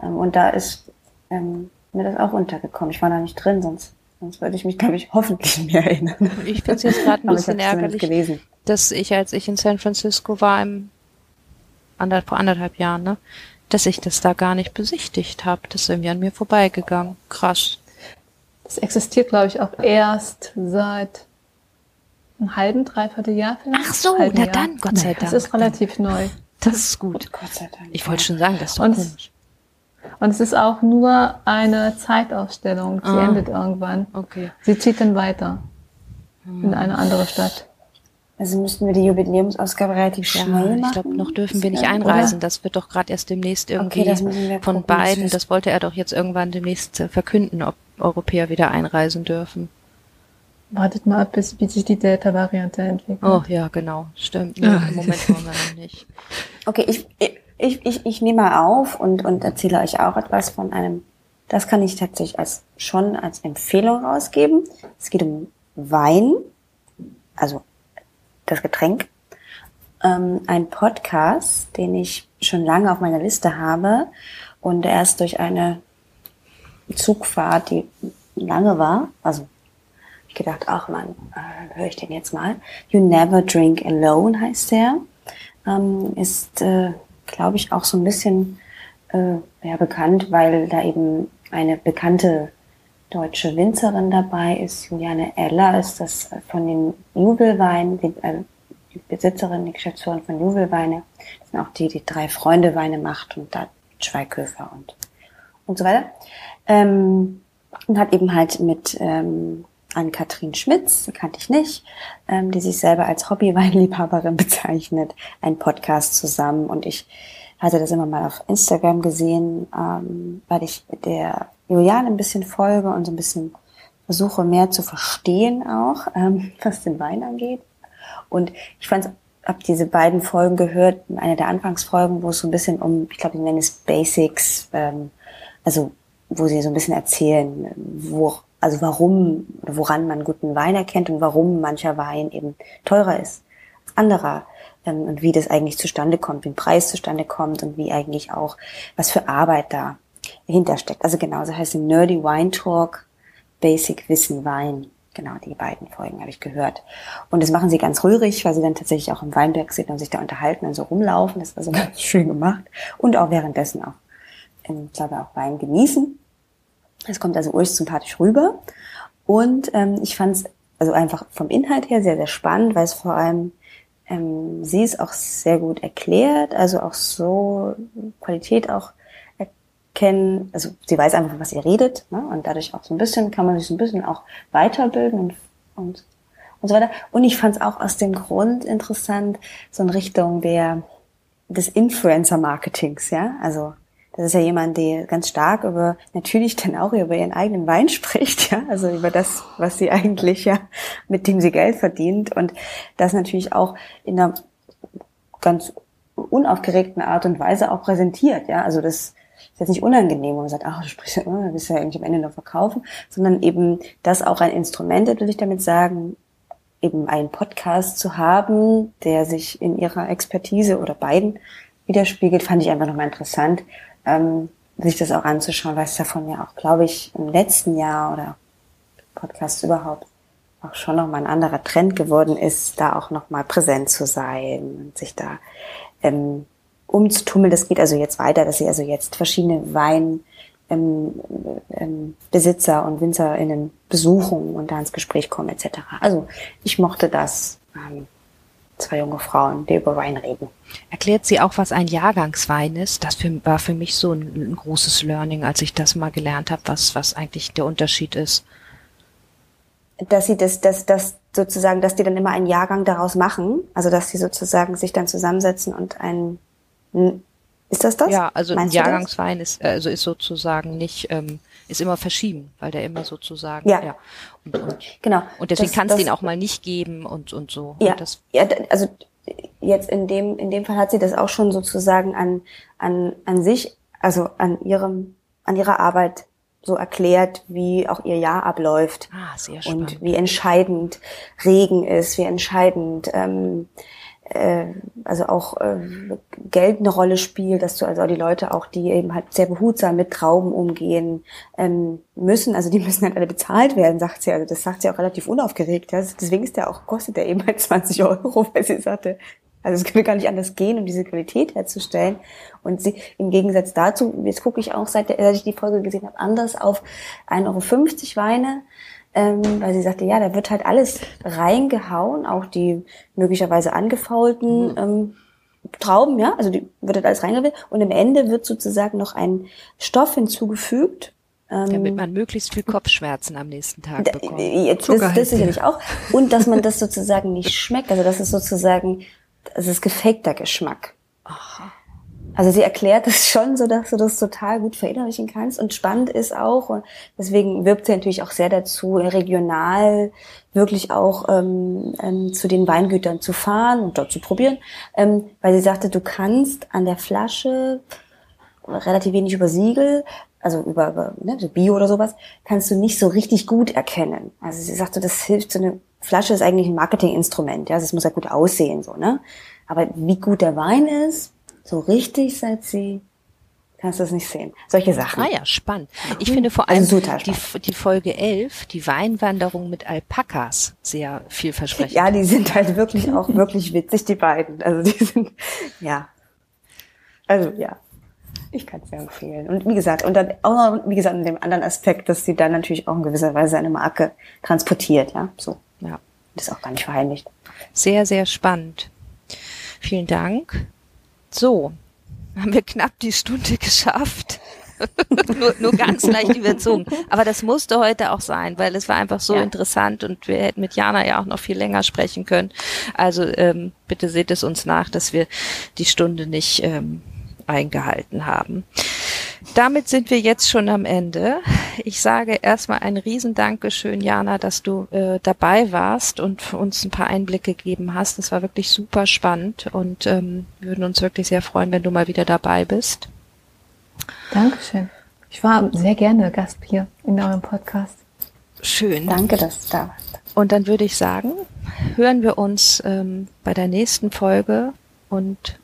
Speaker 4: Ähm, und da ist ähm, mir das auch untergekommen. Ich war da nicht drin, sonst, sonst würde ich mich, glaube ich, hoffentlich mehr erinnern.
Speaker 2: Ich finde es jetzt gerade ein bisschen ärgerlich, gelesen. dass ich, als ich in San Francisco war, im ander, vor anderthalb Jahren, ne, dass ich das da gar nicht besichtigt habe. Das ist irgendwie an mir vorbeigegangen. Krass.
Speaker 3: Das existiert, glaube ich, auch erst seit einem halben, dreiviertel Jahr
Speaker 2: vielleicht. Ach so, na dann, Gott sei Dank.
Speaker 3: Das ist relativ neu.
Speaker 2: Das ist gut. Gott sei Dank. Ich wollte schon sagen, das ist doch
Speaker 3: und
Speaker 2: komisch.
Speaker 3: Und es ist auch nur eine Zeitausstellung. Sie ah, endet irgendwann.
Speaker 2: Okay.
Speaker 3: Sie zieht dann weiter hm. in eine andere Stadt.
Speaker 4: Also müssten wir die Jubiläumsausgabe relativ schnell ja,
Speaker 2: ich glaube, noch dürfen wir nicht einreisen. Oder? Das wird doch gerade erst demnächst irgendwie okay, von beiden. Das wollte er doch jetzt irgendwann demnächst äh, verkünden, ob Europäer wieder einreisen dürfen.
Speaker 3: Wartet mal ab, bis wie sich die Delta-Variante entwickelt.
Speaker 2: Oh ja, genau, stimmt. Nee, Im Moment wollen wir noch nicht.
Speaker 4: Okay, ich, ich, ich, ich nehme mal auf und, und erzähle euch auch etwas von einem, das kann ich tatsächlich als, schon als Empfehlung rausgeben. Es geht um Wein, also das Getränk. Ähm, ein Podcast, den ich schon lange auf meiner Liste habe und erst durch eine Zugfahrt, die lange war, also ich gedacht, ach man, äh, höre ich den jetzt mal. You Never Drink Alone heißt der. Ähm, ist, äh, glaube ich, auch so ein bisschen äh, ja, bekannt, weil da eben eine bekannte deutsche Winzerin dabei ist. Juliane Eller ist das von den Jubelweinen, die, äh, die Besitzerin, die Geschäftsführerin von Jubelweine. Das sind auch die, die drei Freunde Weine macht und da Schweighöfer und, und so weiter. Ähm, und hat eben halt mit ähm, Ann-Kathrin Schmitz, die kannte ich nicht, ähm, die sich selber als Hobbyweinliebhaberin bezeichnet, einen Podcast zusammen. Und ich hatte das immer mal auf Instagram gesehen, ähm, weil ich der Juliane ein bisschen folge und so ein bisschen versuche mehr zu verstehen auch, ähm, was den Wein angeht. Und ich fand, habe diese beiden Folgen gehört, eine der Anfangsfolgen, wo es so ein bisschen um, ich glaube, ich nenne es Basics, ähm, also wo sie so ein bisschen erzählen, wo, also warum woran man guten Wein erkennt und warum mancher Wein eben teurer ist als anderer ähm, und wie das eigentlich zustande kommt, wie ein Preis zustande kommt und wie eigentlich auch was für Arbeit da hintersteckt. Also genau, so heißt Nerdy Wine Talk, Basic Wissen Wein. Genau, die beiden Folgen habe ich gehört. Und das machen sie ganz rührig, weil sie dann tatsächlich auch im Weinberg sind und sich da unterhalten und so rumlaufen. Das war so ganz schön gemacht. Und auch währenddessen auch, ähm, ich glaube, auch Wein genießen. Es kommt also urch sympathisch rüber. Und ähm, ich fand es also einfach vom Inhalt her sehr, sehr spannend, weil es vor allem ähm, sie ist auch sehr gut erklärt, also auch so Qualität auch kennen, also sie weiß einfach, was ihr redet, ne? und dadurch auch so ein bisschen kann man sich so ein bisschen auch weiterbilden und, und, und so weiter. Und ich fand es auch aus dem Grund interessant, so in Richtung der des Influencer-Marketings, ja. Also das ist ja jemand, der ganz stark über, natürlich dann auch über ihren eigenen Wein spricht, ja, also über das, was sie eigentlich ja, mit dem sie Geld verdient und das natürlich auch in einer ganz unaufgeregten Art und Weise auch präsentiert, ja, also das jetzt nicht unangenehm, wo man sagt, ach, du sprichst ja immer, du bist ja eigentlich am Ende nur verkaufen, sondern eben das auch ein Instrument, will ich damit sagen, eben einen Podcast zu haben, der sich in ihrer Expertise oder beiden widerspiegelt, fand ich einfach nochmal interessant, ähm, sich das auch anzuschauen, weil es davon ja auch, glaube ich, im letzten Jahr oder Podcasts überhaupt auch schon nochmal ein anderer Trend geworden ist, da auch nochmal präsent zu sein und sich da ähm, umzutummeln. Das geht also jetzt weiter, dass sie also jetzt verschiedene Wein ähm, ähm, und WinzerInnen besuchen und da ins Gespräch kommen etc. Also ich mochte das. Ähm, zwei junge Frauen, die über Wein reden.
Speaker 2: Erklärt sie auch, was ein Jahrgangswein ist? Das für, war für mich so ein, ein, großes Learning, als ich das mal gelernt habe, was, was eigentlich der Unterschied ist.
Speaker 4: Dass sie das, das, das sozusagen, dass die dann immer einen Jahrgang daraus machen, also dass sie sozusagen sich dann zusammensetzen und einen ist das das?
Speaker 2: Ja, also Meinst ein Jahrgangswein ist also ist sozusagen nicht ähm, ist immer verschieben, weil der immer sozusagen
Speaker 4: ja, ja.
Speaker 2: Und, und, genau und deswegen kannst du ihn auch mal nicht geben und und so.
Speaker 4: Ja,
Speaker 2: und
Speaker 4: das, ja, also jetzt in dem in dem Fall hat sie das auch schon sozusagen an an an sich, also an ihrem an ihrer Arbeit so erklärt, wie auch ihr Jahr abläuft
Speaker 2: ah, sehr spannend.
Speaker 4: und wie entscheidend Regen ist, wie entscheidend ähm, äh, also auch äh, Geld eine Rolle spielt, dass du also die Leute auch, die eben halt sehr behutsam mit Trauben umgehen ähm, müssen, also die müssen halt alle bezahlt werden, sagt sie. Also das sagt sie auch relativ unaufgeregt. Ja. Deswegen ist der auch, kostet der eben halt 20 Euro, weil sie sagte, also es könnte gar nicht anders gehen, um diese Qualität herzustellen. Und sie, im Gegensatz dazu, jetzt gucke ich auch, seit, seit ich die Folge gesehen habe, anders auf 1,50 Euro Weine ähm, weil sie sagte, ja, da wird halt alles reingehauen, auch die möglicherweise angefaulten mhm. ähm, Trauben, ja, also die wird halt alles reingehauen und am Ende wird sozusagen noch ein Stoff hinzugefügt,
Speaker 2: ähm, damit man möglichst viel Kopfschmerzen am nächsten Tag bekommt.
Speaker 4: Jetzt, das, das sicherlich auch. Und dass man das sozusagen nicht schmeckt. Also das ist sozusagen, das ist gefakter Geschmack. Aha. Also sie erklärt es schon so, dass du das total gut verinnerlichen kannst. Und spannend ist auch, und deswegen wirbt sie natürlich auch sehr dazu, regional wirklich auch ähm, ähm, zu den Weingütern zu fahren und dort zu probieren, ähm, weil sie sagte, du kannst an der Flasche relativ wenig über Siegel, also über, über ne, so Bio oder sowas, kannst du nicht so richtig gut erkennen. Also sie sagte, das hilft so eine Flasche ist eigentlich ein Marketinginstrument, ja, also es muss ja gut aussehen so, ne? Aber wie gut der Wein ist, so richtig seit sie kannst du es nicht sehen. Solche Sachen.
Speaker 2: Ah ja, spannend. Ich finde vor allem also die, die Folge 11, die Weinwanderung mit Alpakas, sehr vielversprechend.
Speaker 4: Ja, die sind halt wirklich auch wirklich witzig, die beiden. Also die sind, ja. Also ja, ich kann es sehr empfehlen. Und wie gesagt, und dann auch noch, wie gesagt, in dem anderen Aspekt, dass sie dann natürlich auch in gewisser Weise eine Marke transportiert, ja, so. Ja. Das ist auch gar nicht verheimlicht.
Speaker 2: Sehr, sehr spannend. Vielen Dank. So, haben wir knapp die Stunde geschafft. nur, nur ganz leicht überzogen. Aber das musste heute auch sein, weil es war einfach so ja. interessant und wir hätten mit Jana ja auch noch viel länger sprechen können. Also ähm, bitte seht es uns nach, dass wir die Stunde nicht ähm, eingehalten haben. Damit sind wir jetzt schon am Ende. Ich sage erstmal ein Riesendankeschön, Jana, dass du äh, dabei warst und uns ein paar Einblicke gegeben hast. Das war wirklich super spannend und ähm, würden uns wirklich sehr freuen, wenn du mal wieder dabei bist.
Speaker 3: Dankeschön. Ich war sehr gerne Gast hier in eurem Podcast.
Speaker 2: Schön.
Speaker 4: Danke, dass du da warst.
Speaker 2: Und dann würde ich sagen, hören wir uns ähm, bei der nächsten Folge und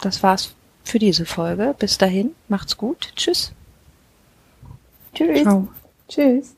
Speaker 2: das war's für diese Folge. Bis dahin, macht's gut. Tschüss.
Speaker 3: Tschüss. Ciao. Tschüss.